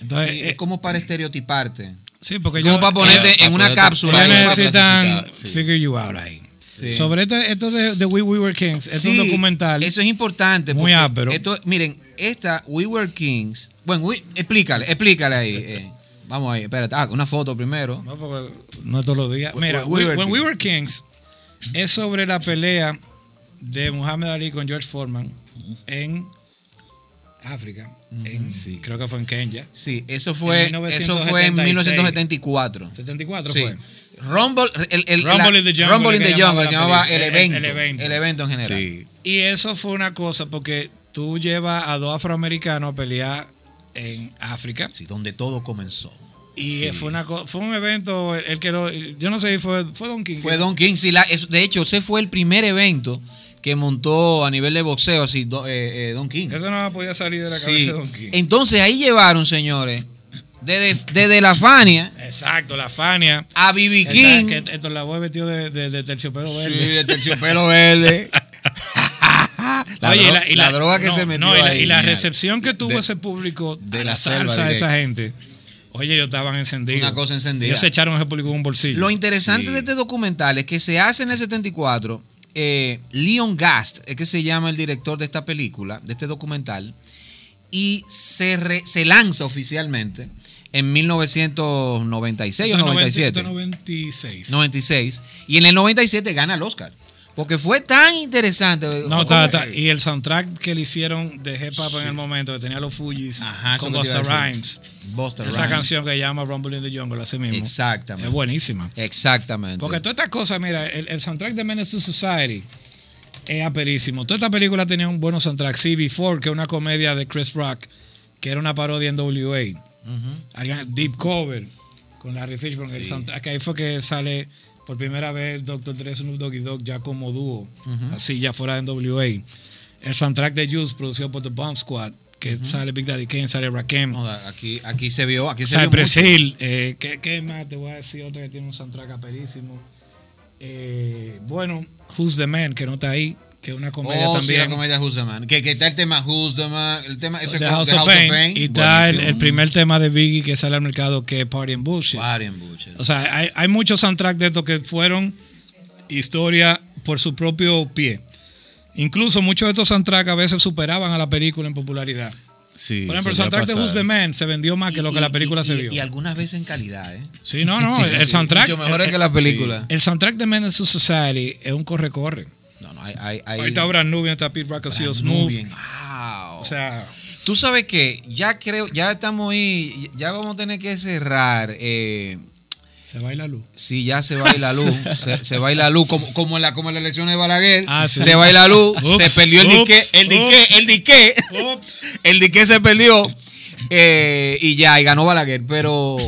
S4: Entonces,
S2: Sí,
S4: eh,
S2: es como para estereotiparte.
S4: Sí, porque
S2: Como
S4: yo,
S2: para ponerte
S3: eh,
S2: en una cápsula.
S4: necesitan
S3: sí.
S4: figure you out ahí.
S2: Sí.
S4: Sobre este- esto de, de We, We Were Kings, es un
S2: Sí,
S4: documental.
S2: Eso es importante.
S4: Muy
S2: porque
S4: ápero.
S2: Esto, miren, esta We Were Kings. Bueno, we- explícale, explícale ahí. eh. Vamos ahí, espérate. Ah, una foto primero.
S4: No, porque no todos los días. Mira,
S2: We
S4: We-
S2: Were
S4: When We
S2: Kings.
S4: Were Kings es sobre la pelea de Muhammad Ali con George Foreman en África. En- Creo que fue en Kenya.
S2: Sí, eso fue,
S4: En
S2: eso fue en 1974.
S4: 74
S2: Sí.
S4: fue.
S2: Rumble, el, el-
S4: Rumble
S2: la-
S4: in the Jungle,
S2: Rumble in the Jungle, se llamaba el evento,
S4: el evento.
S2: El evento en general.
S3: Sí.
S4: Y eso fue una cosa porque tú llevas a dos afroamericanos a pelear en África.
S2: Sí, donde todo comenzó.
S4: Y fue una fue un evento, el que lo, yo no sé si fue, fue Don King.
S2: Fue Don King. Sí, la- es- de hecho, ese fue el primer evento que montó a nivel de boxeo, así, do- eh, eh, Don King.
S4: Eso no podía salir de la cabeza
S2: Sí.
S4: de Don King.
S2: Entonces ahí llevaron, señores, Desde, desde la Fania
S4: Exacto, la Fania.
S2: a.
S4: Esta-
S2: King.
S4: que esto la voy vestido de, de, de terciopelo
S2: Sí,
S4: verde.
S2: de terciopelo verde. la,
S4: Oye,
S2: dro- la droga que
S4: no,
S2: se metió
S4: no, y la,
S2: ahí.
S4: y la recepción que tuvo
S3: de-
S4: ese público de la salsa de esa gente. Oye, ellos estaban encendidos.
S2: Una cosa encendida.
S4: Ellos se echaron ese público en un bolsillo.
S2: Lo interesante
S3: Sí.
S2: de este documental es que se hace en el 74. Eh, Leon Gast es que se llama el director de esta película, de este documental, y se, re- se lanza oficialmente en 1996 o
S4: Esto es 90,
S2: 97.
S4: esto es 96.
S2: 96. Y en el 97 gana el Oscar. Porque fue tan interesante.
S4: No,
S2: como-
S4: está. Y el soundtrack que le hicieron de Hip Hop en el momento, que tenía los Fujis
S2: Ajá,
S4: con Busta. Rhymes.
S2: Busta
S4: Esa
S2: Rhymes.
S4: canción que se llama Rumble in the Jungle, así mismo.
S2: Exactamente.
S4: Es buenísima.
S2: Exactamente.
S4: Porque todas estas cosas, mira, el, el soundtrack de Menace to Society es aperísimo. Toda esta película tenía un buen soundtrack. CB4, que es una comedia de Chris Rock, que era una parodia en WA. Alguien- Deep Cover, con Larry Fishburne. El soundtrack, que ahí fue que sale por primera vez Dr. Dre, Snoop Dogg y Dogg ya como dúo, así ya fuera en WA. El soundtrack de Juice, producido por The Bomb Squad, que sale Big Daddy Kane, sale Rakim.
S2: No, aquí, aquí se vio. Aquí se vio
S4: Cypress
S2: mucho.
S4: Hill, eh, ¿qué, qué más? Te voy a decir otra que tiene un soundtrack aperísimo. Eh, bueno, Who's the Man, que no está ahí, que es una comedia
S2: Oh, sí,
S4: también.
S2: la comedia Who's the Man. Que, que está el tema Who's the Man. El tema ese
S4: The
S2: con-
S4: House,
S2: The
S4: of,
S2: House of
S4: Pain,
S2: Pain.
S4: Y está el, el primer tema de Biggie que sale al mercado, que es Party and Bullshit.
S2: Party and Bullshit.
S4: O sea, hay, hay muchos soundtracks de estos que fueron historia por su propio pie. Incluso muchos de estos soundtracks a veces superaban a la película en popularidad.
S3: Sí,
S4: Por ejemplo, el soundtrack de. Who's the Man se vendió más que lo que la película
S2: y,
S4: se vio.
S2: Y algunas veces en calidad, ¿eh?
S4: Sí, no, no, el, el soundtrack.
S2: Mucho mejor
S4: el-
S2: que la película.
S4: El soundtrack de Menace to Society es un corre-corre.
S2: No, no, hay. hay, hay
S4: Ahí está Brand Nubian, está Pete Rock, smooth.
S2: Wow.
S4: O sea,
S2: Tú sabes que ya creo, ya estamos ahí, ya vamos a tener que cerrar. Eh,
S4: se va la luz.
S2: Sí, ya se va a ir la luz. se, se va a ir la luz. Como, como, en la, como en la elección de Balaguer.
S4: Ah, sí.
S2: Se va a ir la luz.
S4: Ups,
S2: se perdió el
S4: ups,
S2: dique. El dique. El dique.
S4: Ups.
S2: El dique se perdió. eh, y ya, y ganó Balaguer. Pero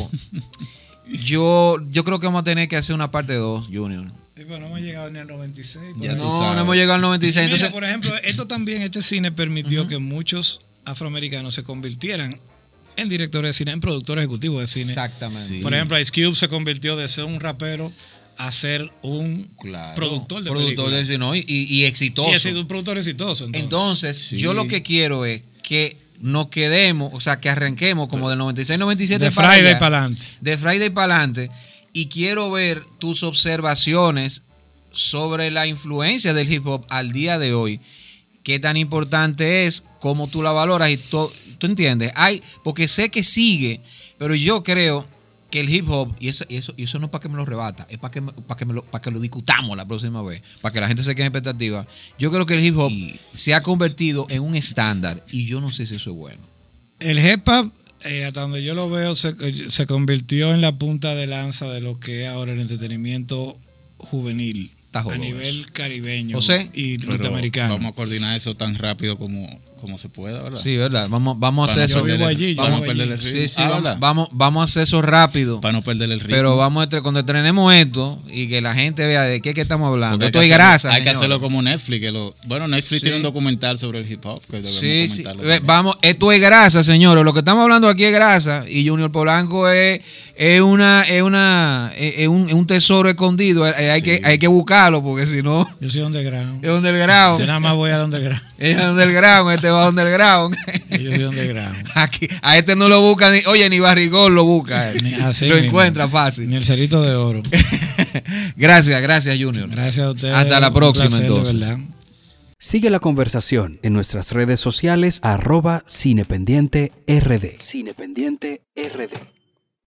S2: yo, yo creo que vamos a tener que hacer una parte 2, Junior.
S4: Sí, pero no hemos llegado ni al 96. por
S3: Ya
S2: No,
S3: sabes.
S2: no hemos llegado al 96.
S4: Mira,
S2: Entonces,
S4: por ejemplo, esto también, este cine permitió que muchos afroamericanos se convirtieran en directores de cine, en productores ejecutivos de cine.
S2: exactamente.
S3: Sí.
S4: Por ejemplo, Ice Cube se convirtió de ser un rapero a ser un
S2: Claro.
S4: productor de
S2: productor de cine, y, y- y exitoso.
S4: Y ha sido un productor exitoso. Entonces,
S2: Entonces,
S3: Sí.
S2: yo lo que quiero es que nos quedemos, o sea, que arranquemos como del 96, 97
S4: de Friday para adelante.
S2: de Friday para adelante y quiero ver tus observaciones sobre la influencia del hip hop al día de hoy. Qué tan importante es, cómo tú la valoras y to- tú entiendes. Hay, porque sé que sigue, pero yo creo que el hip hop, y eso, y eso, y eso no es para que me lo rebata, es para que, para que, me lo, para que lo discutamos la próxima vez, para que la gente se quede en expectativa. Yo creo que el hip hop
S3: Y-
S2: se ha convertido en un estándar y yo no sé si eso es bueno.
S4: El hip hop, eh, hasta donde yo lo veo, se, se convirtió en la punta de lanza de lo que es ahora el entretenimiento juvenil
S2: Está
S4: a nivel caribeño
S2: José,
S4: y norteamericano.
S3: Vamos a coordinar eso tan rápido como, como se pueda, ¿verdad?
S2: Sí, ¿verdad? Vamos, vamos a hacer
S3: no
S2: eso.
S4: Vivo allí,
S3: Vamos a
S4: vivo
S3: perder el
S4: allí.
S3: ritmo.
S2: Sí, sí,
S3: Ah,
S2: vamos,
S3: ¿verdad?
S2: vamos, vamos a hacer eso rápido.
S3: Para no perder el ritmo.
S2: Pero vamos a cuando estrenemos esto y que la gente vea de qué es que estamos hablando.
S3: Porque
S2: Esto es grasa.
S3: Hay que hacerlo como Netflix. Que lo, bueno, Netflix
S2: Sí.
S3: tiene un documental sobre el hip hop que debemos
S2: Sí, sí.
S3: también.
S2: Vamos, esto es grasa, señores. Lo que estamos hablando aquí es grasa. Y Junior Polanco es, es una, es una, es, es un, es un tesoro escondido. Eh, Hay,
S3: Sí.
S2: que, hay que buscarlo, porque si no,
S4: Yo soy underground.
S2: es underground.
S4: Yo nada más voy al underground.
S2: Es underground, este va underground.
S4: Yo soy underground.
S2: Aquí, a este no lo busca ni, oye, ni Barrigón lo busca. él.
S4: Ni- así
S2: lo
S4: mismo.
S2: encuentra fácil.
S4: Ni el cerito de oro.
S2: gracias, gracias, Junior.
S4: Gracias a ustedes.
S2: Hasta la próxima,
S4: placer,
S2: entonces.
S1: Sigue la conversación en nuestras redes sociales arroba cinependiente rd. Cinependiente RD.